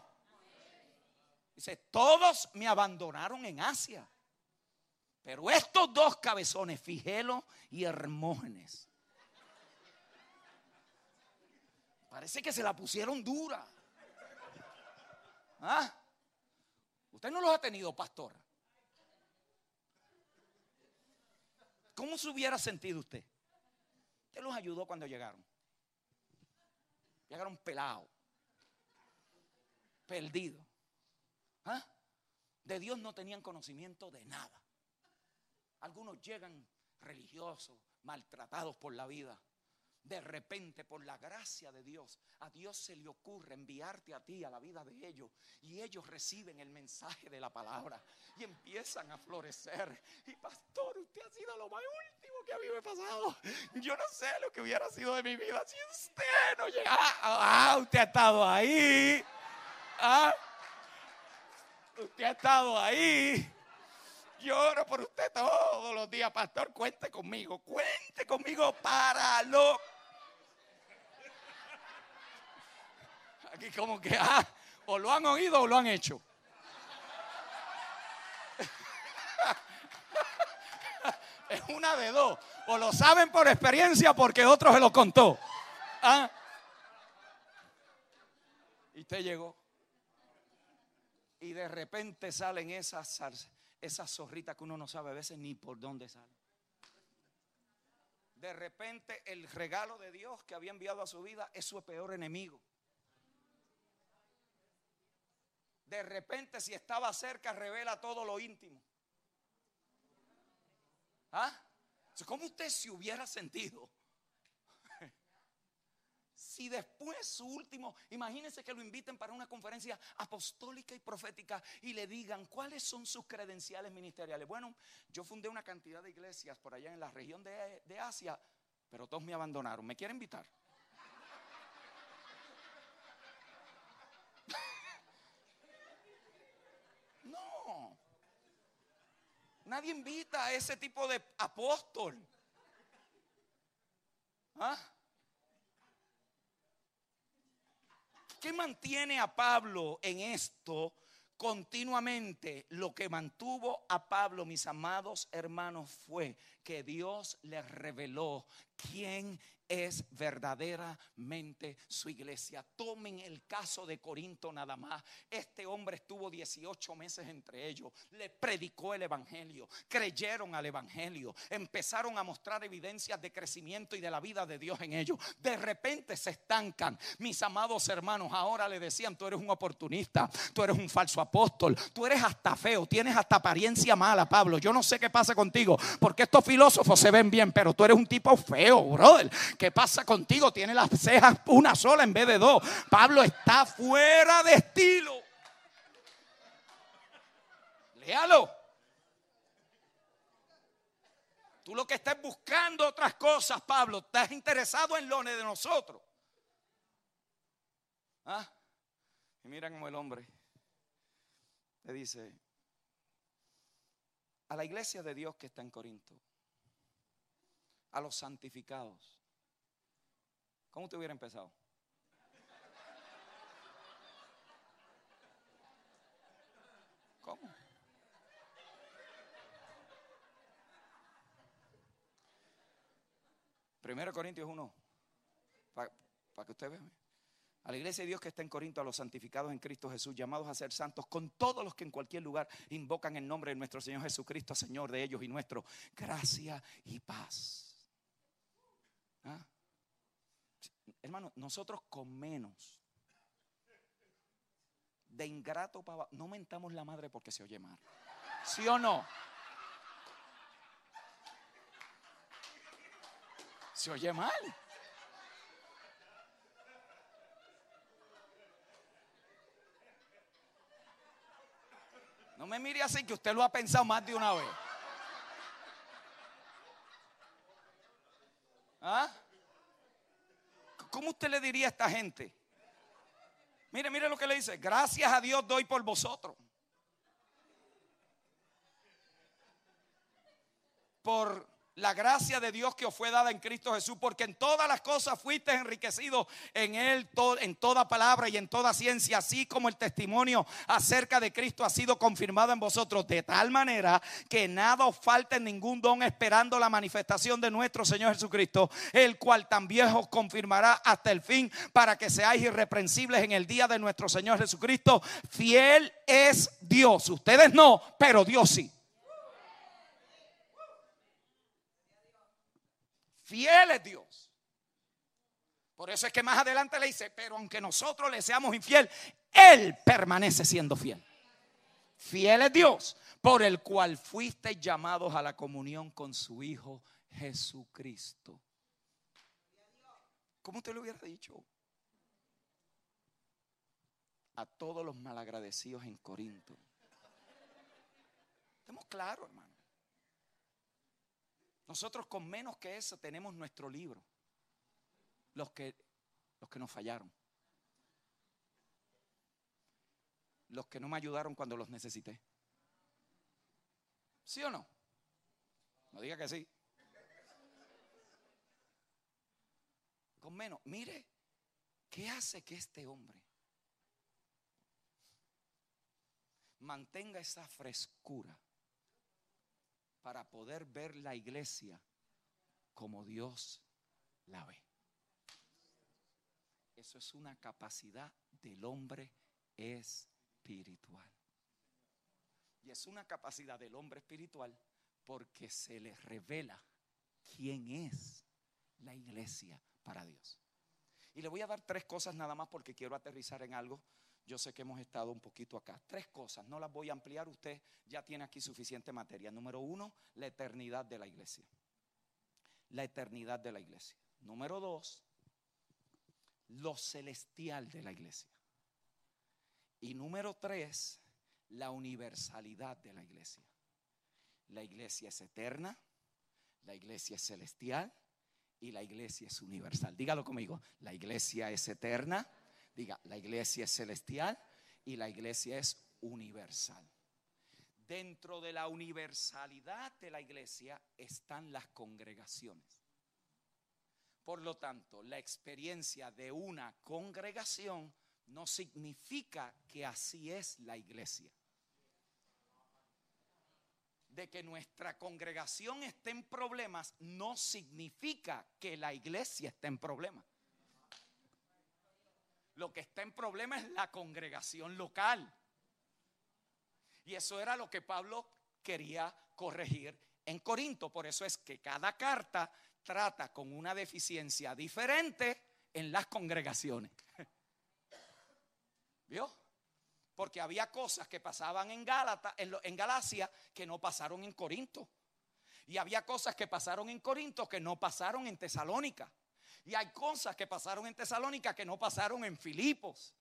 Dice, todos me abandonaron en Asia. Pero estos dos cabezones, Figelo y Hermógenes, parece que se la pusieron dura. ¿Ah? Usted no los ha tenido, pastor. ¿Cómo se hubiera sentido usted? ¿Qué los ayudó cuando llegaron? Llegaron pelados, perdidos. ¿Ah? De Dios no tenían conocimiento de nada. Algunos llegan religiosos, maltratados por la vida. De repente, por la gracia de Dios, a Dios se le ocurre enviarte a ti a la vida de ellos. Y ellos reciben el mensaje de la palabra y empiezan a florecer. Y pastor, usted ha sido lo más último que a mí me ha pasado. Yo no sé lo que hubiera sido de mi vida si usted no llegara. Ah, usted ha estado ahí. Ah, usted ha estado ahí. Lloro por usted todos los días, pastor. Cuente conmigo, cuente conmigo para lo Aquí como que, ah, o lo han oído o lo han hecho. Es una de dos. O lo saben por experiencia porque otro se lo contó. ¿Ah? Y usted llegó. Y de repente salen esas, esas zorritas que uno no sabe a veces ni por dónde salen. De repente el regalo de Dios que había enviado a su vida es su peor enemigo. De repente si estaba cerca revela todo lo íntimo. ¿Ah? ¿Cómo usted se hubiera sentido? Si después su último, imagínense que lo inviten para una conferencia apostólica y profética y le digan cuáles son sus credenciales ministeriales. Bueno, yo fundé una cantidad de iglesias por allá en la región de, Asia, pero todos me abandonaron. ¿Me quiere invitar? No. Nadie invita a ese tipo de apóstol. ¿Ah? ¿Qué mantiene a Pablo en esto continuamente? Lo que mantuvo a Pablo, mis amados hermanos, fue que Dios le reveló quién es verdaderamente su iglesia. Tomen el caso de Corinto nada más. Este hombre estuvo 18 meses entre ellos, le predicó el Evangelio, creyeron al Evangelio, empezaron a mostrar evidencias de crecimiento y de la vida de Dios en ellos. De repente se estancan. Mis amados hermanos, ahora le decían, tú eres un oportunista, tú eres un falso apóstol, tú eres hasta feo, tienes hasta apariencia mala, Pablo. Yo no sé qué pasa contigo, porque estos filósofos se ven bien, pero tú eres un tipo feo, brother. ¿Qué pasa contigo? Tiene las cejas una sola en vez de dos. Pablo está fuera de estilo. Léalo. Tú lo que estás buscando otras cosas, Pablo, estás interesado en lo de nosotros. ¿Ah? Y mira como el hombre le dice a la iglesia de Dios que está en Corinto, a los santificados. ¿Cómo te hubiera empezado? ¿Cómo? Primero Corintios 1, para que usted vea. A la iglesia de Dios que está en Corinto, a los santificados en Cristo Jesús, llamados a ser santos, con todos los que en cualquier lugar invocan el nombre de nuestro Señor Jesucristo, Señor de ellos y nuestro, gracia y paz. ¿Ah? Hermano, nosotros con menos de ingrato para no mentamos la madre porque se oye mal. ¿Sí o no? Se oye mal. No me mire así que usted lo ha pensado más de una vez. ¿Ah? ¿Cómo usted le diría a esta gente? Mire, mire lo que le dice. Gracias a Dios doy por vosotros. Por la gracia de Dios que os fue dada en Cristo Jesús, porque en todas las cosas fuiste enriquecido en Él, en toda palabra y en toda ciencia, así como el testimonio acerca de Cristo ha sido confirmado en vosotros, de tal manera que nada os falte ningún don esperando la manifestación de nuestro Señor Jesucristo, el cual también os confirmará hasta el fin para que seáis irreprensibles en el día de nuestro Señor Jesucristo. Fiel es Dios, ustedes no, pero Dios sí. Fiel es Dios. Por eso es que más adelante le dice, pero aunque nosotros le seamos infiel, Él permanece siendo fiel. Fiel es Dios, por el cual fuiste llamados a la comunión con su Hijo Jesucristo. ¿Cómo usted lo hubiera dicho? A todos los malagradecidos en Corinto. Estamos claros, hermano. Nosotros con menos que eso tenemos nuestro libro. Los que, los que nos fallaron. Los que no me ayudaron cuando los necesité. ¿Sí o no? No diga que sí. Con menos. Mire, ¿qué hace que este hombre mantenga esa frescura? Para poder ver la iglesia como Dios la ve. Eso es una capacidad del hombre espiritual. Y es una capacidad del hombre espiritual porque se le revela quién es la iglesia para Dios. Y le voy a dar tres cosas nada más porque quiero aterrizar en algo yo sé que hemos estado un poquito acá. Tres cosas, no las voy a ampliar, usted ya tiene aquí suficiente materia. Número uno, la eternidad de la iglesia. La eternidad de la iglesia. Número dos, lo celestial de la iglesia. Y número tres, la universalidad de la iglesia. La iglesia es eterna, la iglesia es celestial y la iglesia es universal. Dígalo conmigo, la iglesia es eterna, Diga, la iglesia es celestial y la iglesia es universal. Dentro de la universalidad de la iglesia están las congregaciones. Por lo tanto, la experiencia de una congregación no significa que así es la iglesia. De que nuestra congregación esté en problemas no significa que la iglesia esté en problemas. Lo que está en problema es la congregación local. Y eso era lo que Pablo quería corregir en Corinto. Por eso es que cada carta trata con una deficiencia diferente en las congregaciones. ¿Vio? Porque había cosas que pasaban en, Gálata, en, en Galacia que no pasaron en Corinto. Y había cosas que pasaron en Corinto que no pasaron en Tesalónica. Y hay cosas que pasaron en Tesalónica que no pasaron en Filipos.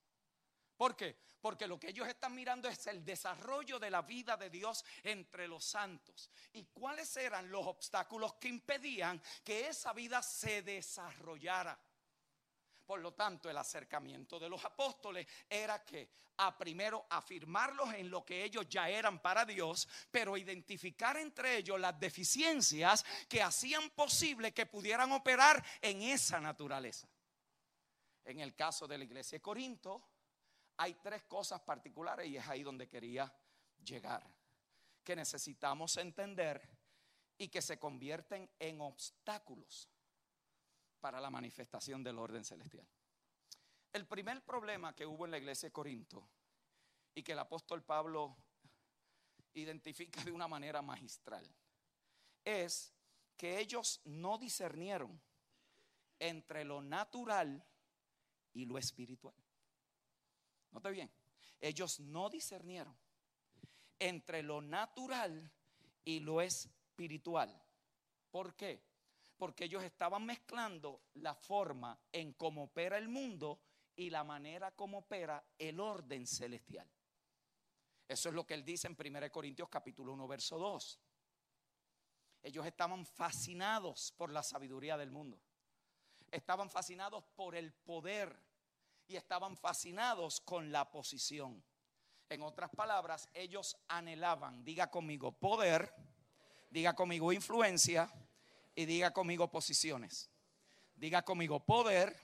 ¿Por qué? Porque lo que ellos están mirando es el desarrollo de la vida de Dios entre los santos. ¿Y cuáles eran los obstáculos que impedían que esa vida se desarrollara? Por lo tanto, el acercamiento de los apóstoles era que a primero afirmarlos en lo que ellos ya eran para Dios, pero identificar entre ellos las deficiencias que hacían posible que pudieran operar en esa naturaleza. En el caso de la iglesia de Corinto, hay tres cosas particulares y es ahí donde quería llegar, que necesitamos entender y que se convierten en obstáculos para la manifestación del orden celestial. El primer problema que hubo en la iglesia de Corinto y que el apóstol Pablo identifica de una manera magistral es que ellos no discernieron entre lo natural y lo espiritual. Note bien, ellos no discernieron entre lo natural y lo espiritual. ¿Por qué? Porque ellos estaban mezclando la forma en cómo opera el mundo y la manera como opera el orden celestial. Eso es lo que él dice en 1 Corintios capítulo 1, verso 2. Ellos estaban fascinados por la sabiduría del mundo. Estaban fascinados por el poder y estaban fascinados con la posición. En otras palabras, ellos anhelaban, diga conmigo, poder, diga conmigo influencia y diga conmigo posiciones. Diga conmigo poder,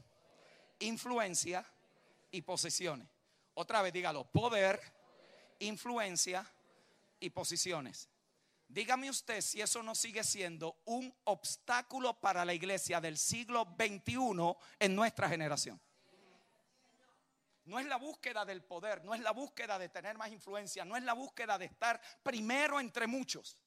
influencia y posiciones. Otra vez dígalo, poder, influencia y posiciones. Dígame usted si eso no sigue siendo un obstáculo para la iglesia del siglo XXI en nuestra generación. No es la búsqueda del poder, no es la búsqueda de tener más influencia, no es la búsqueda de estar primero entre muchos.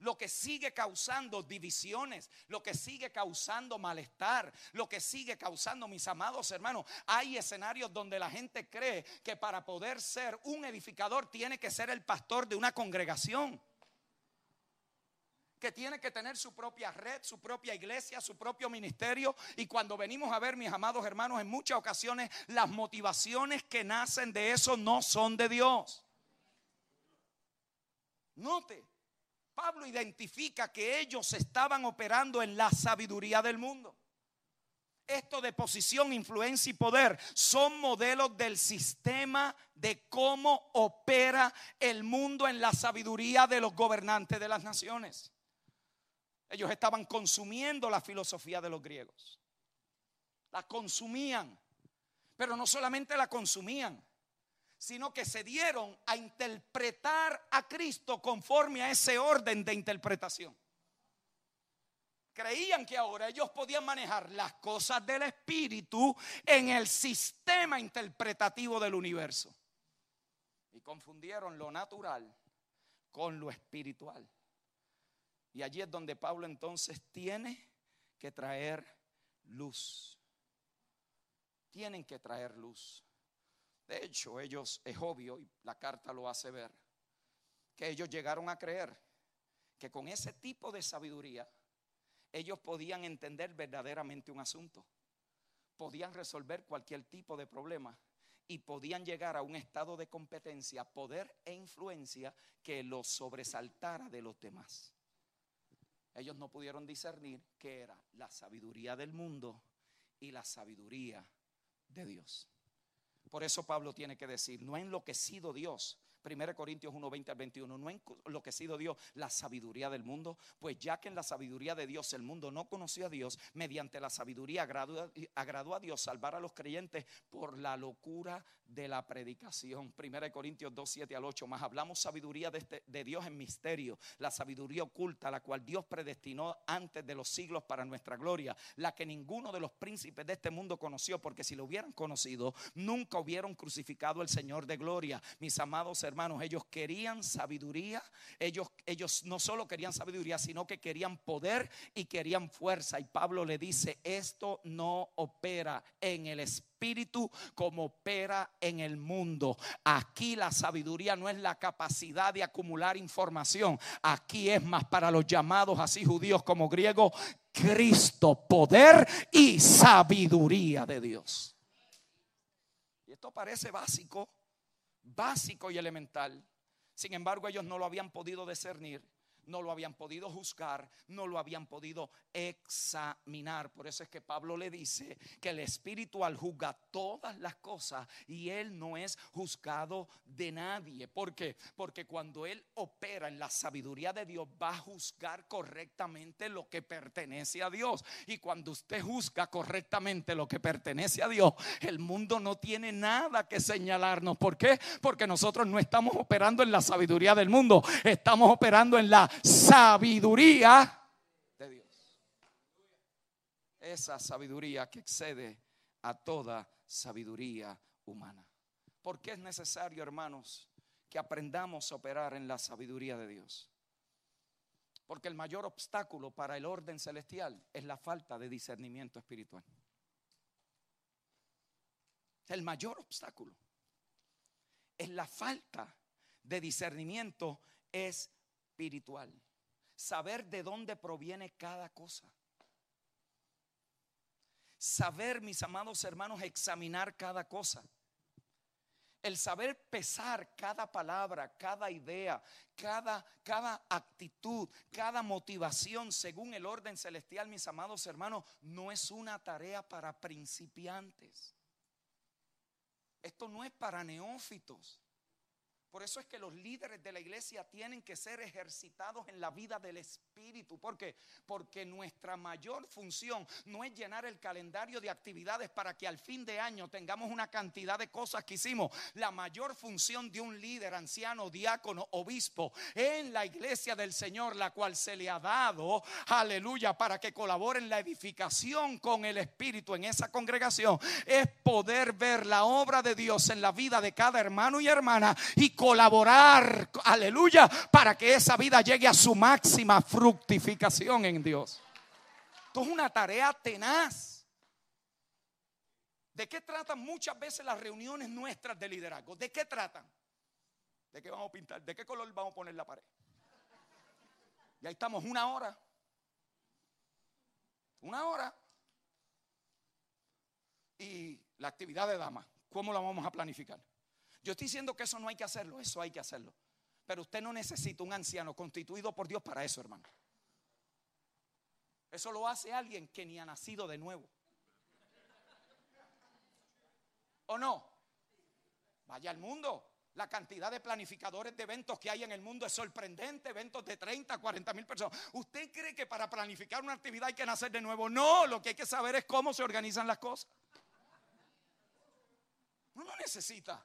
Lo que sigue causando divisiones, lo que sigue causando malestar, lo que sigue causando, mis amados hermanos, hay escenarios donde la gente cree que para poder ser un edificador tiene que ser el pastor de una congregación que tiene que tener su propia red, su propia iglesia, su propio ministerio. Y cuando venimos a ver, mis amados hermanos, en muchas ocasiones las motivaciones que nacen de eso no son de Dios. Note, Pablo identifica que ellos estaban operando en la sabiduría del mundo. Esto de posición, influencia y poder son modelos del sistema de cómo opera el mundo en la sabiduría de los gobernantes de las naciones. Ellos estaban consumiendo la filosofía de los griegos. La consumían. Pero no solamente la consumían, sino que se dieron a interpretar a Cristo conforme a ese orden de interpretación. Creían que ahora ellos podían manejar las cosas del Espíritu en el sistema interpretativo del universo. Y confundieron lo natural con lo espiritual. Y allí es donde Pablo entonces tiene que traer luz. Tienen que traer luz. De hecho, ellos, es obvio, y la carta lo hace ver, que ellos llegaron a creer que con ese tipo de sabiduría ellos podían entender verdaderamente un asunto, podían resolver cualquier tipo de problema y podían llegar a un estado de competencia, poder e influencia que los sobresaltara de los demás ellos no pudieron discernir qué era la sabiduría del mundo y la sabiduría de Dios. Por eso Pablo tiene que decir, no ha enloquecido Dios 1 Corintios 1, 20 al 21. No ha enloquecido Dios la sabiduría del mundo, pues ya que en la sabiduría de Dios el mundo no conoció a Dios, mediante la sabiduría agradó, a Dios salvar a los creyentes por la locura de la predicación. 1 Corintios 2, 7 al 8. Más hablamos sabiduría de, este, de Dios en misterio, la sabiduría oculta, la cual Dios predestinó antes de los siglos para nuestra gloria, la que ninguno de los príncipes de este mundo conoció, porque si lo hubieran conocido, nunca hubieran crucificado al Señor de gloria. Mis amados hermanos, ellos querían sabiduría, ellos, ellos no solo querían sabiduría, sino que querían poder y querían fuerza. Y Pablo le dice, esto no opera en el espíritu como opera en el mundo. Aquí la sabiduría no es la capacidad de acumular información. Aquí es más para los llamados así judíos como griegos, Cristo, poder y sabiduría de Dios. Y esto parece básico, básico y elemental. Sin embargo, ellos no lo habían podido discernir no lo habían podido juzgar, no lo habían podido examinar. Por eso es que Pablo le dice que el espiritual juzga todas las cosas y él no es juzgado de nadie. ¿Por qué? Porque cuando él opera en la sabiduría de Dios va a juzgar correctamente lo que pertenece a Dios. Y cuando usted juzga correctamente lo que pertenece a Dios, el mundo no tiene nada que señalarnos. ¿Por qué? Porque nosotros no estamos operando en la sabiduría del mundo, estamos operando en la sabiduría de Dios. Esa sabiduría que excede a toda sabiduría humana. ¿Por qué es necesario, hermanos, que aprendamos a operar en la sabiduría de Dios? Porque el mayor obstáculo para el orden celestial es la falta de discernimiento espiritual. El mayor obstáculo es la falta de discernimiento espiritual. Saber de dónde proviene cada cosa. Saber, mis amados hermanos, examinar cada cosa. El saber pesar cada palabra, cada idea, cada, cada actitud, cada motivación según el orden celestial, mis amados hermanos, no es una tarea para principiantes. Esto no es para neófitos. Por eso es que los líderes de la iglesia tienen que ser ejercitados en la vida del Espíritu. ¿Por qué? Porque nuestra mayor función no es llenar el calendario de actividades para que al fin de año tengamos una cantidad de cosas que hicimos. La mayor función de un líder, anciano, diácono, obispo en la iglesia del Señor, la cual se le ha dado, aleluya, para que colabore en la edificación con el Espíritu en esa congregación, es poder ver la obra de Dios en la vida de cada hermano y hermana y colaborar, aleluya, para que esa vida llegue a su máxima fructificación en Dios. Esto es una tarea tenaz. ¿De qué tratan muchas veces las reuniones nuestras de liderazgo? ¿De qué tratan? ¿De qué vamos a pintar? ¿De qué color vamos a poner la pared? Y ahí estamos una hora. Una hora. Y la actividad de dama, ¿cómo la vamos a planificar? Yo estoy diciendo que eso no hay que hacerlo, eso hay que hacerlo. Pero usted no necesita un anciano constituido por Dios para eso, hermano. Eso lo hace alguien que ni ha nacido de nuevo. ¿O no? Vaya al mundo. La cantidad de planificadores de eventos que hay en el mundo es sorprendente. Eventos de 30, 40 mil personas. ¿Usted cree que para planificar una actividad hay que nacer de nuevo? No, lo que hay que saber es cómo se organizan las cosas. No lo necesita.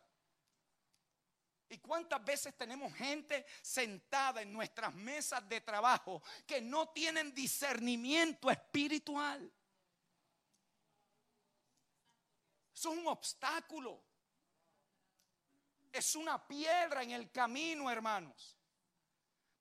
¿Y cuántas veces tenemos gente sentada en nuestras mesas de trabajo que no tienen discernimiento espiritual? Eso es un obstáculo. Es una piedra en el camino, hermanos.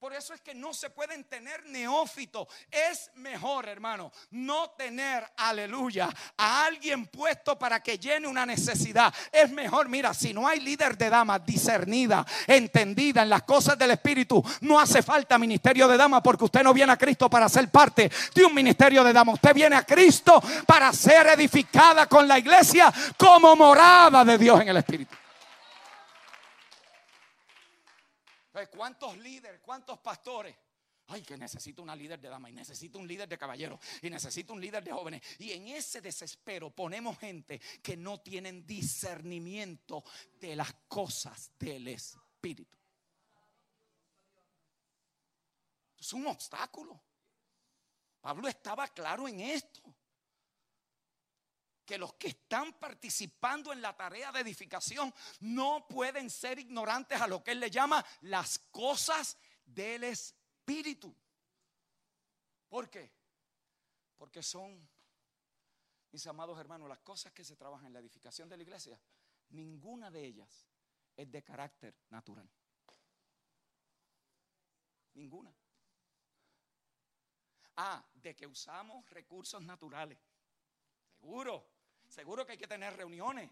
Por eso es que no se pueden tener neófitos. Es mejor, hermano, no tener, aleluya, a alguien puesto para que llene una necesidad. Es mejor, mira, si no hay líder de damas discernida, entendida en las cosas del Espíritu, no hace falta ministerio de damas porque usted no viene a Cristo para ser parte de un ministerio de damas. Usted viene a Cristo para ser edificada con la iglesia como morada de Dios en el Espíritu. ¿Cuántos líderes, cuántos pastores? Ay, que necesito una líder de dama y necesito un líder de caballeros y necesito un líder de jóvenes. Y en ese desespero ponemos gente que no tienen discernimiento de las cosas del Espíritu. Es un obstáculo. Pablo estaba claro en esto que los que están participando en la tarea de edificación no pueden ser ignorantes a lo que él le llama las cosas del Espíritu. ¿Por qué? Porque son, mis amados hermanos, las cosas que se trabajan en la edificación de la iglesia, ninguna de ellas es de carácter natural. Ninguna. Ah, de que usamos recursos naturales. Seguro, seguro que hay que tener reuniones.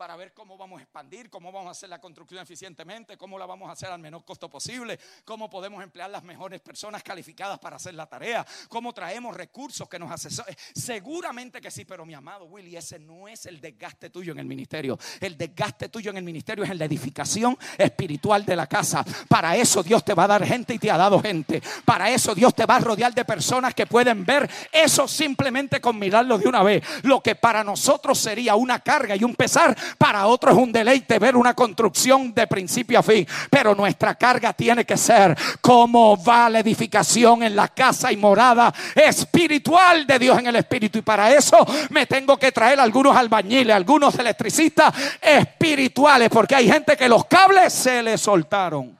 Para ver cómo vamos a expandir, cómo vamos a hacer la construcción eficientemente, cómo la vamos a hacer al menor costo posible, cómo podemos emplear las mejores personas calificadas para hacer la tarea, cómo traemos recursos que nos asesoren. Seguramente que sí, pero mi amado Willy, ese no es el desgaste tuyo en el ministerio. El desgaste tuyo en el ministerio es en la edificación espiritual de la casa. Para eso Dios te va a dar gente y te ha dado gente. Para eso Dios te va a rodear de personas que pueden ver eso simplemente con mirarlo de una vez. Lo que para nosotros sería una carga y un pesar, para otros es un deleite ver una construcción de principio a fin. Pero nuestra carga tiene que ser cómo va la edificación en la casa y morada espiritual de Dios en el Espíritu. Y para eso me tengo que traer algunos albañiles, algunos electricistas espirituales, porque hay gente que los cables se le soltaron.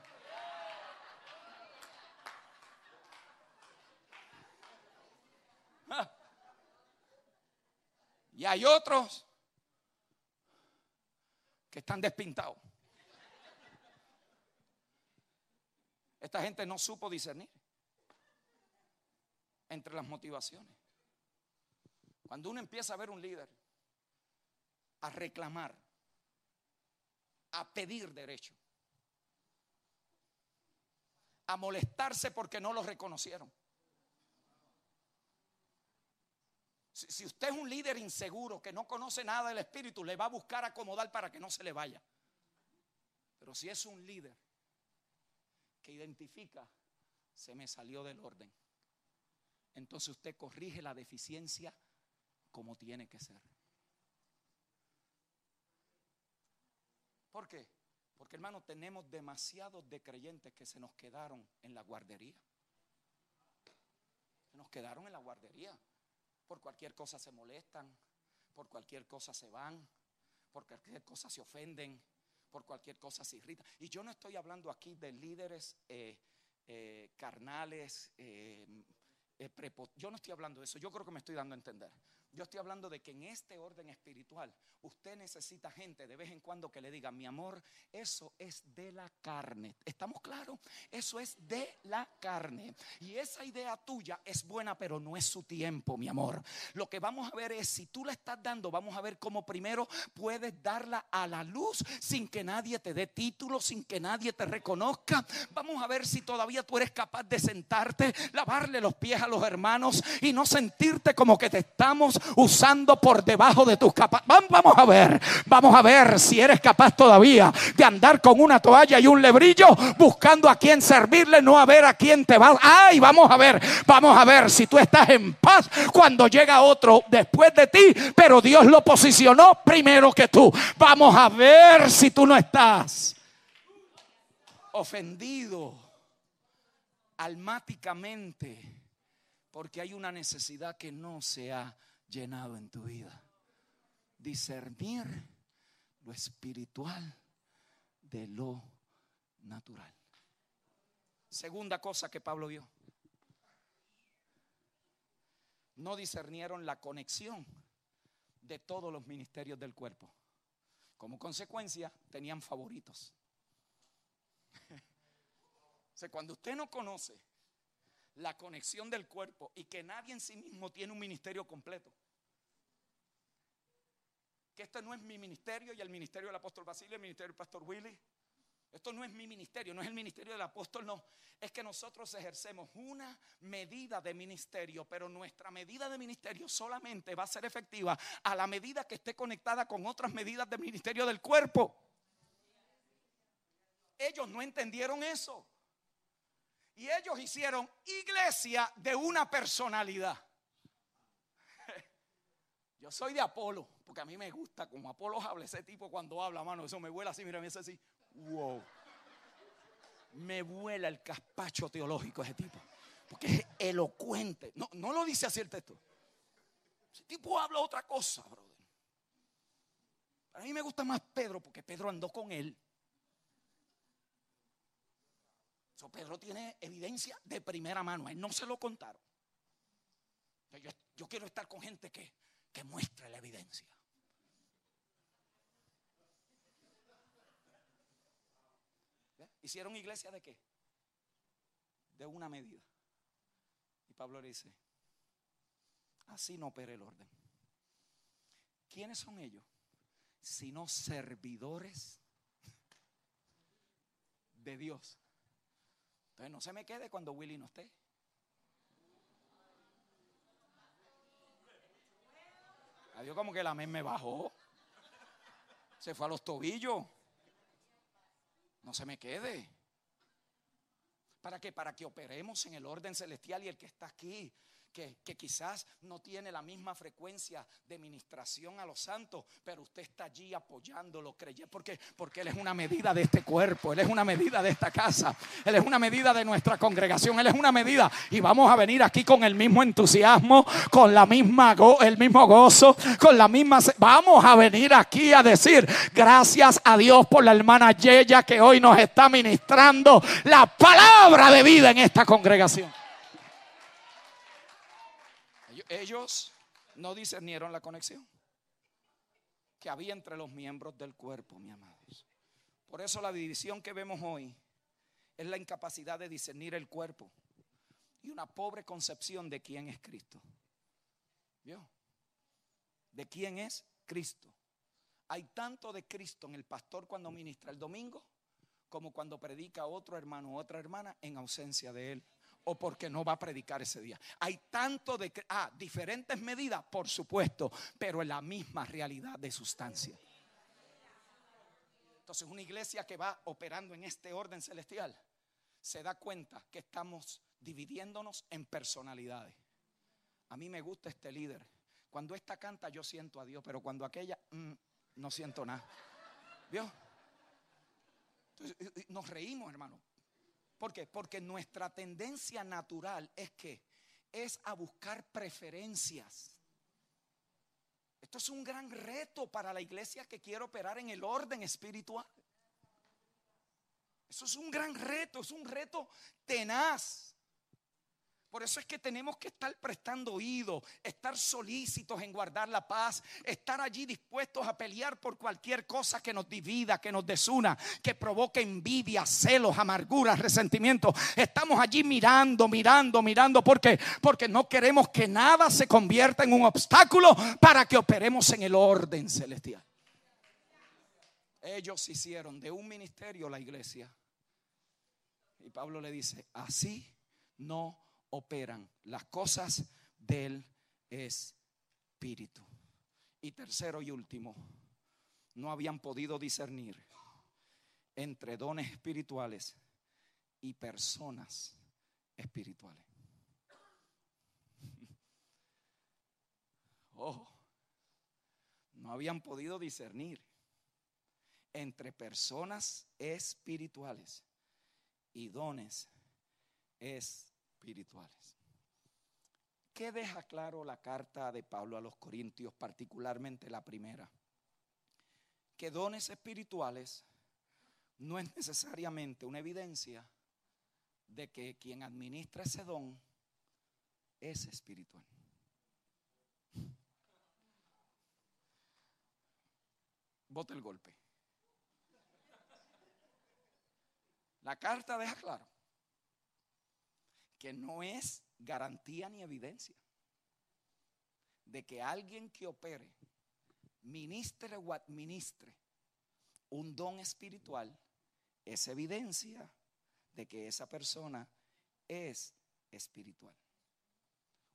Y hay otros que están despintados. Esta gente no supo discernir entre las motivaciones. Cuando uno empieza a ver un líder, a reclamar, a pedir derecho, a molestarse porque no lo reconocieron. Si, usted es un líder inseguro que no conoce nada del espíritu, le va a buscar acomodar para que no se le vaya. Pero si es un líder que identifica, se me salió del orden. Entonces usted corrige la deficiencia como tiene que ser. ¿Por qué? Porque hermano, tenemos demasiados de creyentes que se nos quedaron en la guardería. Se nos quedaron en la guardería. Por cualquier cosa se molestan, por cualquier cosa se van, por cualquier cosa se ofenden, por cualquier cosa se irritan. Y yo no estoy hablando aquí de líderes eh, eh, carnales. eh, eh, yo no estoy hablando de eso, yo creo que me estoy dando a entender. Yo estoy hablando de que en este orden espiritual usted necesita gente de vez en cuando que le diga, mi amor, eso es de la carne. ¿Estamos claros? Eso es de la carne. Y esa idea tuya es buena, pero no es su tiempo, mi amor. Lo que vamos a ver es, si tú la estás dando, vamos a ver cómo primero puedes darla a la luz sin que nadie te dé título, sin que nadie te reconozca. Vamos a ver si todavía tú eres capaz de sentarte, lavarle los pies a los hermanos y no sentirte como que te estamos usando por debajo de tus capacidades. Vamos a ver, vamos a ver si eres capaz todavía de andar con una toalla y un lebrillo buscando a quién servirle, no a ver a quién te va. Ay, vamos a ver, vamos a ver si tú estás en paz cuando llega otro después de ti, pero Dios lo posicionó primero que tú. Vamos a ver si tú no estás ofendido almáticamente porque hay una necesidad que no se ha llenado en tu vida. Discernir lo espiritual de lo natural. Segunda cosa que Pablo vio. No discernieron la conexión de todos los ministerios del cuerpo. Como consecuencia, tenían favoritos. O sea, cuando usted no conoce la conexión del cuerpo y que nadie en sí mismo tiene un ministerio completo. Que este no es mi ministerio y el ministerio del apóstol Basilio, el ministerio del pastor Willy. Esto no es mi ministerio, no es el ministerio del apóstol, no. Es que nosotros ejercemos una medida de ministerio, pero nuestra medida de ministerio solamente va a ser efectiva a la medida que esté conectada con otras medidas de ministerio del cuerpo. Ellos no entendieron eso. Y ellos hicieron iglesia de una personalidad. Soy de Apolo, porque a mí me gusta como Apolo habla ese tipo cuando habla, mano, eso me vuela así, mira, me hace así, wow. Me vuela el caspacho teológico ese tipo, porque es elocuente. No, no lo dice así el texto. Ese tipo habla otra cosa, brother. A mí me gusta más Pedro, porque Pedro andó con él. So, Pedro tiene evidencia de primera mano. A él no se lo contaron. Yo, yo quiero estar con gente que, que muestre la evidencia. ¿Hicieron iglesia de qué? De una medida. Y Pablo le dice, así no opera el orden. ¿Quiénes son ellos? sino servidores de Dios. Entonces no se me quede cuando Willy no esté. Adiós como que la men me bajó. Se fue a los tobillos. No se me quede. ¿Para qué? Para que operemos en el orden celestial y el que está aquí que, quizás no tiene la misma frecuencia de ministración a los santos, pero usted está allí apoyándolo, creyendo, porque, porque Él es una medida de este cuerpo, Él es una medida de esta casa, Él es una medida de nuestra congregación, Él es una medida y vamos a venir aquí con el mismo entusiasmo, con la misma el mismo gozo, con la misma, vamos a venir aquí a decir gracias a Dios por la hermana Yeya que hoy nos está ministrando la palabra de vida en esta congregación. Ellos no discernieron la conexión que había entre los miembros del cuerpo, mi amados. Por eso la división que vemos hoy es la incapacidad de discernir el cuerpo y una pobre concepción de quién es Cristo. ¿Vio? ¿De quién es Cristo? Hay tanto de Cristo en el pastor cuando ministra el domingo como cuando predica otro hermano o otra hermana en ausencia de él o porque no va a predicar ese día. Hay tanto de... Ah, diferentes medidas, por supuesto, pero en la misma realidad de sustancia. Entonces una iglesia que va operando en este orden celestial se da cuenta que estamos dividiéndonos en personalidades. A mí me gusta este líder. Cuando esta canta yo siento a Dios, pero cuando aquella mm, no siento nada. ¿Vio? Nos reímos, hermano. ¿Por qué? Porque nuestra tendencia natural es que es a buscar preferencias. Esto es un gran reto para la iglesia que quiere operar en el orden espiritual. Eso es un gran reto, es un reto tenaz. Por eso es que tenemos que estar prestando oído, estar solícitos en guardar la paz, estar allí dispuestos a pelear por cualquier cosa que nos divida, que nos desuna, que provoque envidia, celos, amarguras, resentimiento. Estamos allí mirando, mirando, mirando. ¿Por qué? Porque no queremos que nada se convierta en un obstáculo para que operemos en el orden celestial. Ellos hicieron de un ministerio la iglesia. Y Pablo le dice, así no operan las cosas del Espíritu. Y tercero y último, no habían podido discernir entre dones espirituales y personas espirituales. Oh, no habían podido discernir entre personas espirituales y dones espirituales espirituales. ¿Qué deja claro la carta de Pablo a los Corintios, particularmente la primera? Que dones espirituales no es necesariamente una evidencia de que quien administra ese don es espiritual. Vote el golpe. La carta deja claro que no es garantía ni evidencia de que alguien que opere, ministre o administre un don espiritual, es evidencia de que esa persona es espiritual.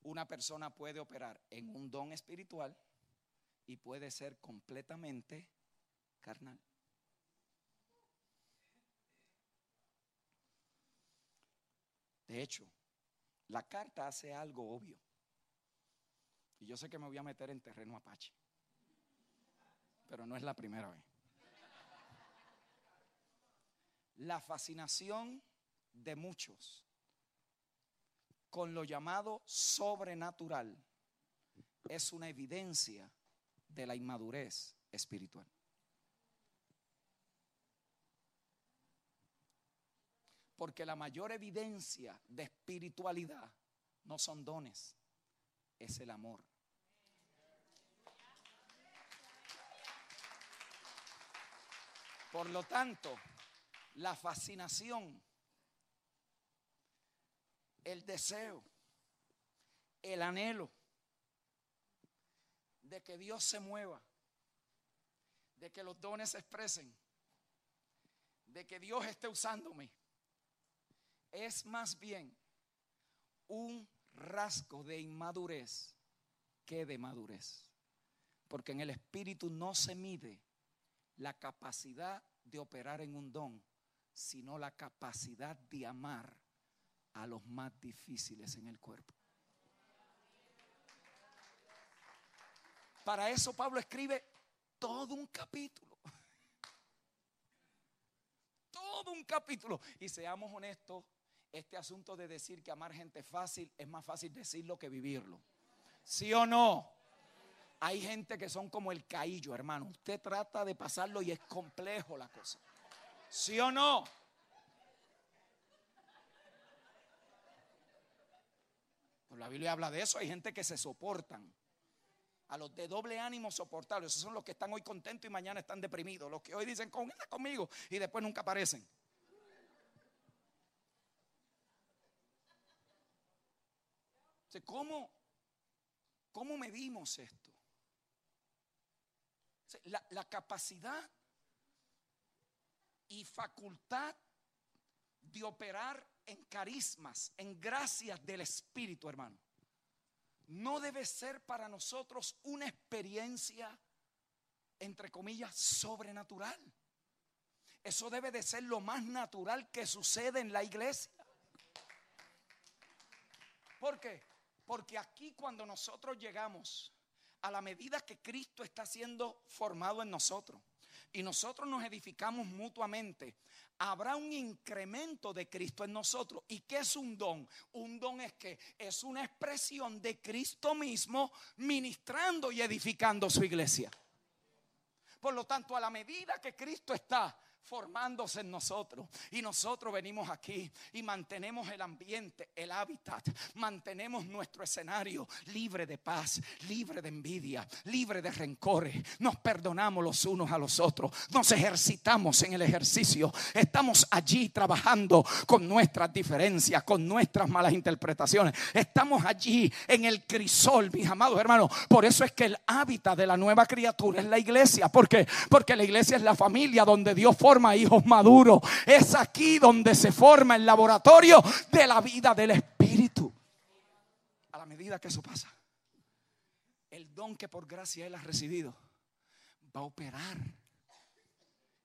Una persona puede operar en un don espiritual y puede ser completamente carnal. De hecho, la carta hace algo obvio. Y yo sé que me voy a meter en terreno apache. Pero no es la primera vez. La fascinación de muchos con lo llamado sobrenatural es una evidencia de la inmadurez espiritual. Porque la mayor evidencia de espiritualidad no son dones, es el amor. Por lo tanto, la fascinación, el deseo, el anhelo de que Dios se mueva, de que los dones se expresen, de que Dios esté usándome, es más bien un rasgo de inmadurez que de madurez. Porque en el espíritu no se mide la capacidad de operar en un don, sino la capacidad de amar a los más difíciles en el cuerpo. Para eso Pablo escribe todo un capítulo. Todo un capítulo. Y seamos honestos, este asunto de decir que amar gente es fácil, es más fácil decirlo que vivirlo. ¿Sí o no? Hay gente que son como el caillo, hermano. Usted trata de pasarlo y es complejo la cosa. ¿Sí o no? Pues la Biblia habla de eso. Hay gente que se soportan. A los de doble ánimo soportarlo. Esos son los que están hoy contentos y mañana están deprimidos. Los que hoy dicen, conmigo y después nunca aparecen. ¿Cómo, ¿Cómo medimos esto? La, la capacidad y facultad de operar en carismas, en gracias del Espíritu, hermano, no debe ser para nosotros una experiencia, entre comillas, sobrenatural. Eso debe de ser lo más natural que sucede en la iglesia. ¿Por qué? Porque aquí cuando nosotros llegamos a la medida que Cristo está siendo formado en nosotros y nosotros nos edificamos mutuamente, habrá un incremento de Cristo en nosotros. ¿Y qué es un don? Un don es que es una expresión de Cristo mismo ministrando y edificando su iglesia. Por lo tanto, a la medida que Cristo está formándose en nosotros. Y nosotros venimos aquí y mantenemos el ambiente, el hábitat, mantenemos nuestro escenario libre de paz, libre de envidia, libre de rencores. Nos perdonamos los unos a los otros, nos ejercitamos en el ejercicio. Estamos allí trabajando con nuestras diferencias, con nuestras malas interpretaciones. Estamos allí en el crisol, mis amados hermanos. Por eso es que el hábitat de la nueva criatura es la iglesia. ¿Por qué? Porque la iglesia es la familia donde Dios forma hijos maduros. Es aquí donde se forma el laboratorio de la vida del Espíritu. A la medida que eso pasa, el don que por gracia Él ha recibido va a operar.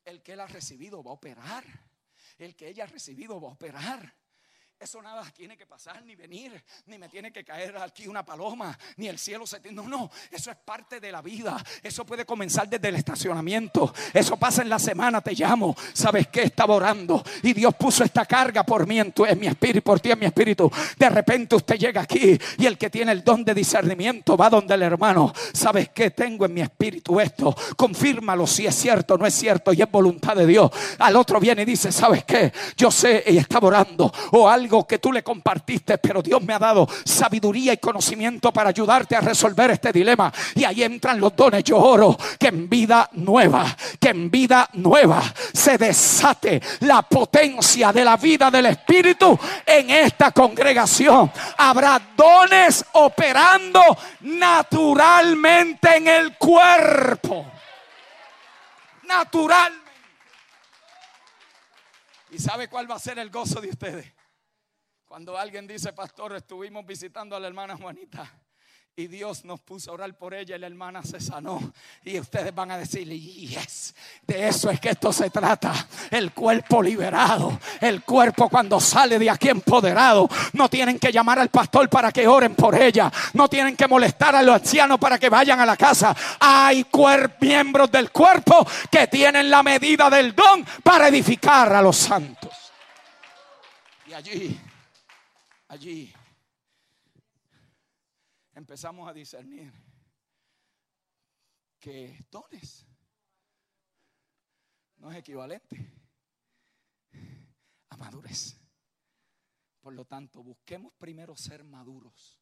El que Él ha recibido va a operar. El que ella ha recibido va a operar. Eso nada tiene que pasar ni venir, ni me tiene que caer aquí una paloma, ni el cielo se tiene. No, no, eso es parte de la vida. Eso puede comenzar desde el estacionamiento. Eso pasa en la semana, te llamo. ¿Sabes qué? Estaba orando y Dios puso esta carga por mí en, tu, mi espíritu, por ti en mi espíritu. De repente usted llega aquí y el que tiene el don de discernimiento va donde el hermano. ¿Sabes qué? Tengo en mi espíritu esto. Confírmalo si es cierto, no es cierto y es voluntad de Dios. Al otro viene y dice, ¿sabes qué? Yo sé y estaba orando o algo que tú le compartiste, pero Dios me ha dado sabiduría y conocimiento para ayudarte a resolver este dilema. Y ahí entran los dones. Yo oro que en vida nueva, que en vida nueva se desate la potencia de la vida del Espíritu en esta congregación. Habrá dones operando naturalmente en el cuerpo. Natural. ¿Y sabe cuál va a ser el gozo de ustedes? Cuando alguien dice, pastor, estuvimos visitando a la hermana Juanita y Dios nos puso a orar por ella y la hermana se sanó. Y ustedes van a decir, yes, de eso es que esto se trata. El cuerpo liberado, el cuerpo cuando sale de aquí empoderado. No tienen que llamar al pastor para que oren por ella. No tienen que molestar a los ancianos para que vayan a la casa. Hay miembros del cuerpo que tienen la medida del don para edificar a los santos. Y allí allí empezamos a discernir que dones no es equivalente a madurez. Por lo tanto, busquemos primero ser maduros.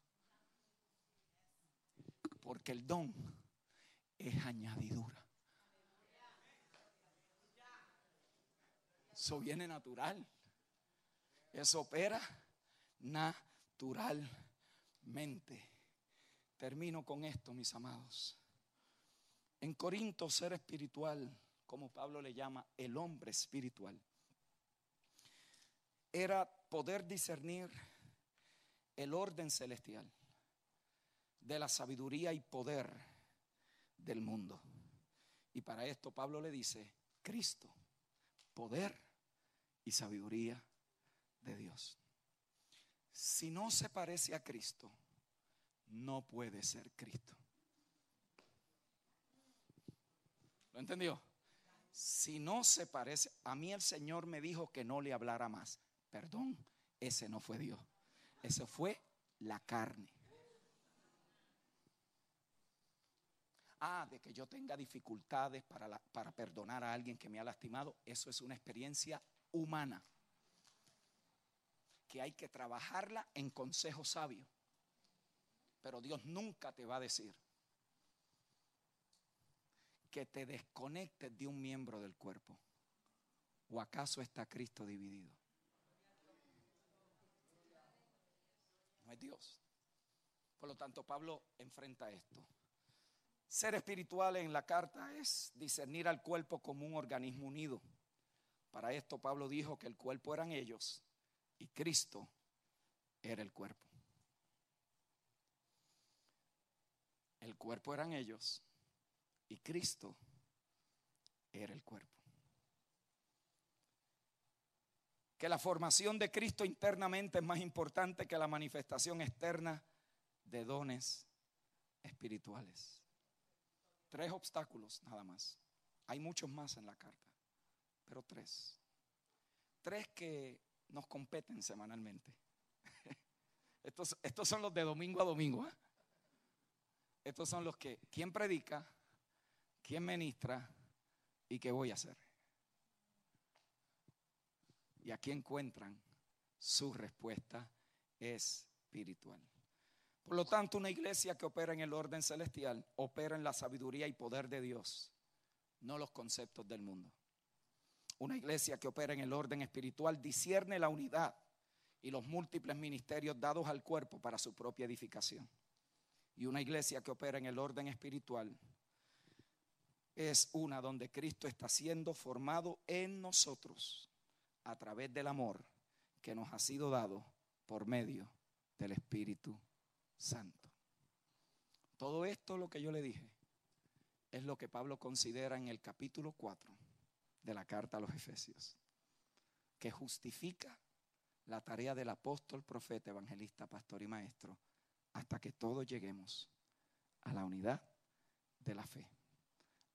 Porque el don es añadidura. Eso viene natural. Eso opera naturalmente. Termino con esto, mis amados. En Corinto, ser espiritual, como Pablo le llama, el hombre espiritual, era poder discernir el orden celestial de la sabiduría y poder del mundo. Y para esto Pablo le dice, Cristo, poder y sabiduría de Dios. Si no se parece a Cristo, no puede ser Cristo. ¿Lo entendió? Si no se parece, a mí el Señor me dijo que no le hablara más. Perdón, ese no fue Dios. Ese fue la carne. Ah, de que yo tenga dificultades para, para perdonar a alguien que me ha lastimado, eso es una experiencia humana. Que hay que trabajarla en consejo sabio. Pero Dios nunca te va a decir que te desconectes de un miembro del cuerpo. ¿O acaso está Cristo dividido? No es Dios. Por lo tanto, Pablo enfrenta esto. Ser espiritual en la carta es discernir al cuerpo como un organismo unido. Para esto Pablo dijo que el cuerpo eran ellos y Cristo era el cuerpo. El cuerpo eran ellos y Cristo era el cuerpo. Que la formación de Cristo internamente es más importante que la manifestación externa de dones espirituales. Tres obstáculos nada más. Hay muchos más en la carta, pero tres. Tres que nos competen semanalmente. Estos, estos son los de domingo a domingo. ¿eh? Estos son los que, ¿quién predica? ¿Quién ministra? ¿Y qué voy a hacer? Y aquí encuentran su respuesta espiritual. Por lo tanto, una iglesia que opera en el orden celestial opera en la sabiduría y poder de Dios, no los conceptos del mundo. Una iglesia que opera en el orden espiritual discierne la unidad y los múltiples ministerios dados al cuerpo para su propia edificación. Y una iglesia que opera en el orden espiritual es una donde Cristo está siendo formado en nosotros a través del amor que nos ha sido dado por medio del Espíritu Santo. Todo esto lo que yo le dije es lo que Pablo considera en el capítulo 4 de la carta a los Efesios, que justifica la tarea del apóstol, profeta, evangelista, pastor y maestro, hasta que todos lleguemos a la unidad de la fe,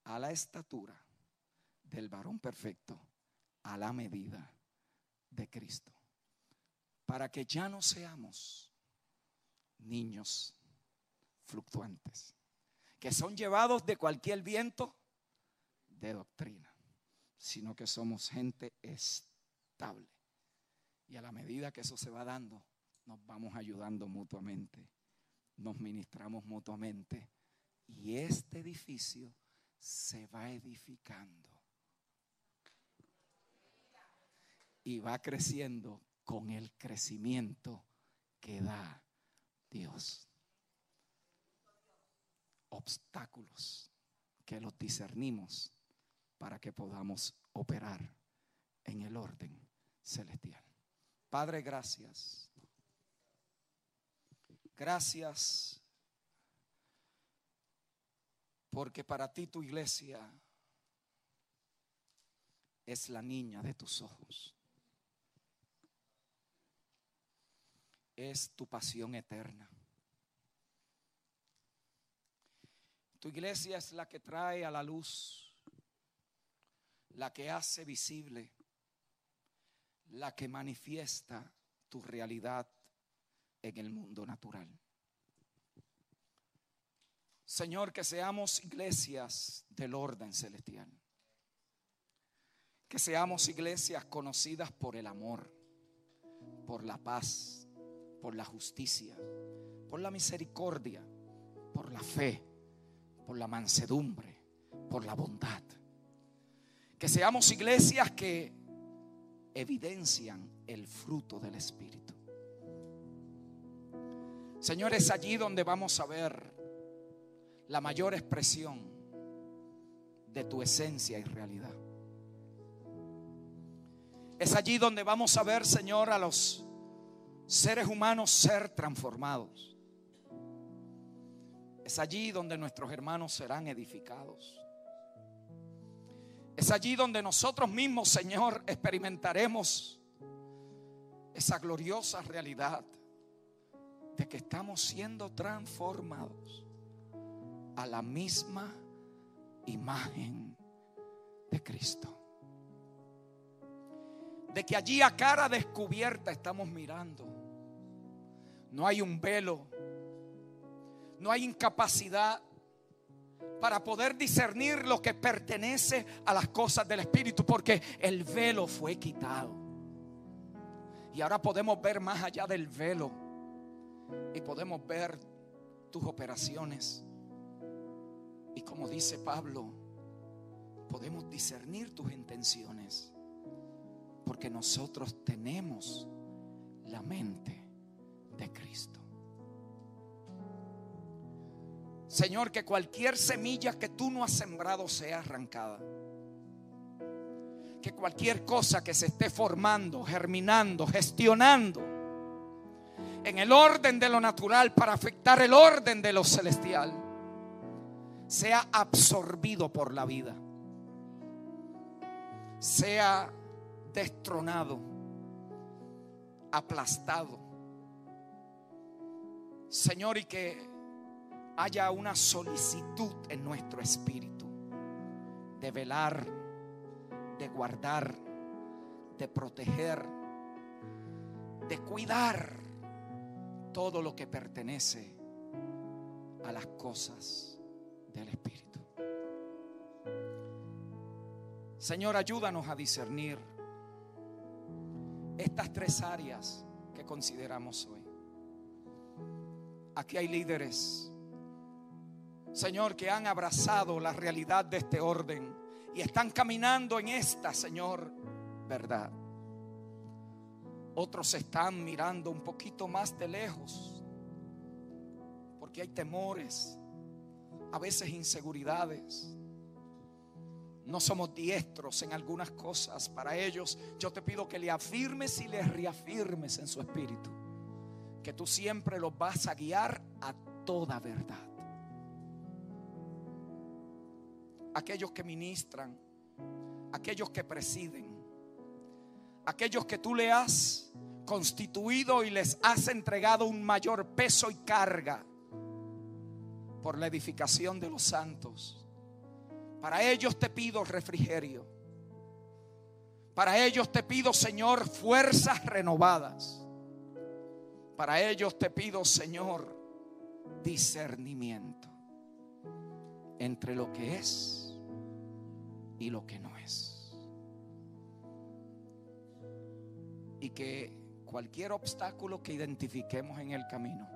a la estatura del varón perfecto, a la medida de Cristo, para que ya no seamos niños fluctuantes, que son llevados de cualquier viento de doctrina, sino que somos gente estable. Y a la medida que eso se va dando, nos vamos ayudando mutuamente, nos ministramos mutuamente. Y este edificio se va edificando. Y va creciendo con el crecimiento que da Dios. Obstáculos que los discernimos para que podamos operar en el orden celestial. Padre, gracias. Gracias porque para ti tu iglesia es la niña de tus ojos. Es tu pasión eterna. Tu iglesia es la que trae a la luz, la que hace visible, la que manifiesta tu realidad en el mundo natural. Señor, que seamos iglesias del orden celestial. Que seamos iglesias conocidas por el amor, por la paz, por la justicia, por la misericordia, por la fe, por la mansedumbre, por la bondad. Que seamos iglesias que evidencian el fruto del Espíritu. Señor, es allí donde vamos a ver la mayor expresión de tu esencia y realidad. Es allí donde vamos a ver, Señor, a los seres humanos ser transformados. Es allí donde nuestros hermanos serán edificados. Es allí donde nosotros mismos, Señor, experimentaremos esa gloriosa realidad de que estamos siendo transformados a la misma imagen de Cristo. De que allí a cara descubierta estamos mirando. No hay un velo, no hay incapacidad para poder discernir lo que pertenece a las cosas del Espíritu, porque el velo fue quitado. Y ahora podemos ver más allá del velo y podemos ver tus operaciones. Y como dice Pablo, podemos discernir tus intenciones, porque nosotros tenemos la mente de Cristo. Señor, que cualquier semilla que tú no has sembrado sea arrancada. Que cualquier cosa que se esté formando, germinando, gestionando en el orden de lo natural para afectar el orden de lo celestial, sea absorbido por la vida. Sea destronado, aplastado. Señor, y que haya una solicitud en nuestro espíritu de velar, de guardar, de proteger, de cuidar todo lo que pertenece a las cosas del Espíritu. Señor, ayúdanos a discernir estas tres áreas que consideramos hoy. Aquí hay líderes Señor, que han abrazado la realidad de este orden y están caminando en esta, Señor, verdad. Otros están mirando un poquito más de lejos, porque hay temores, a veces inseguridades. No somos diestros en algunas cosas. Para ellos yo te pido que le afirmes y les reafirmes en su espíritu. Que tú siempre los vas a guiar a toda verdad. Aquellos que ministran, aquellos que presiden, aquellos que tú le has constituido y les has entregado un mayor peso y carga por la edificación de los santos. Para ellos te pido refrigerio. Para ellos te pido, Señor, fuerzas renovadas. Para ellos te pido, Señor, discernimiento entre lo que es y lo que no es. Y que cualquier obstáculo que identifiquemos en el camino,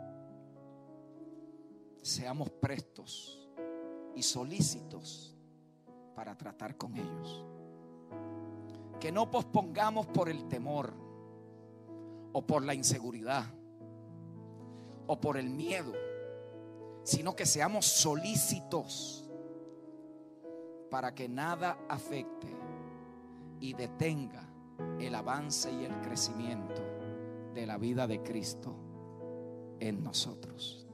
seamos prestos y solícitos para tratar con ellos. Que no pospongamos por el temor o por la inseguridad o por el miedo, sino que seamos solícitos para que nada afecte y detenga el avance y el crecimiento de la vida de Cristo en nosotros.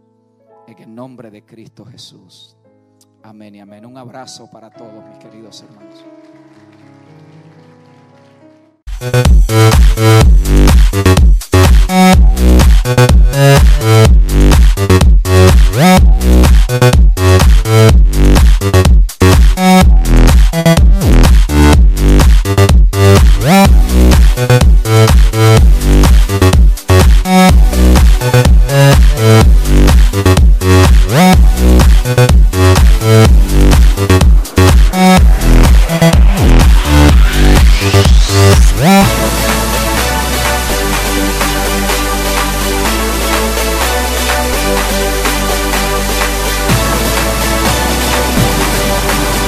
En el nombre de Cristo Jesús. Amén y amén. Un abrazo para todos mis queridos hermanos.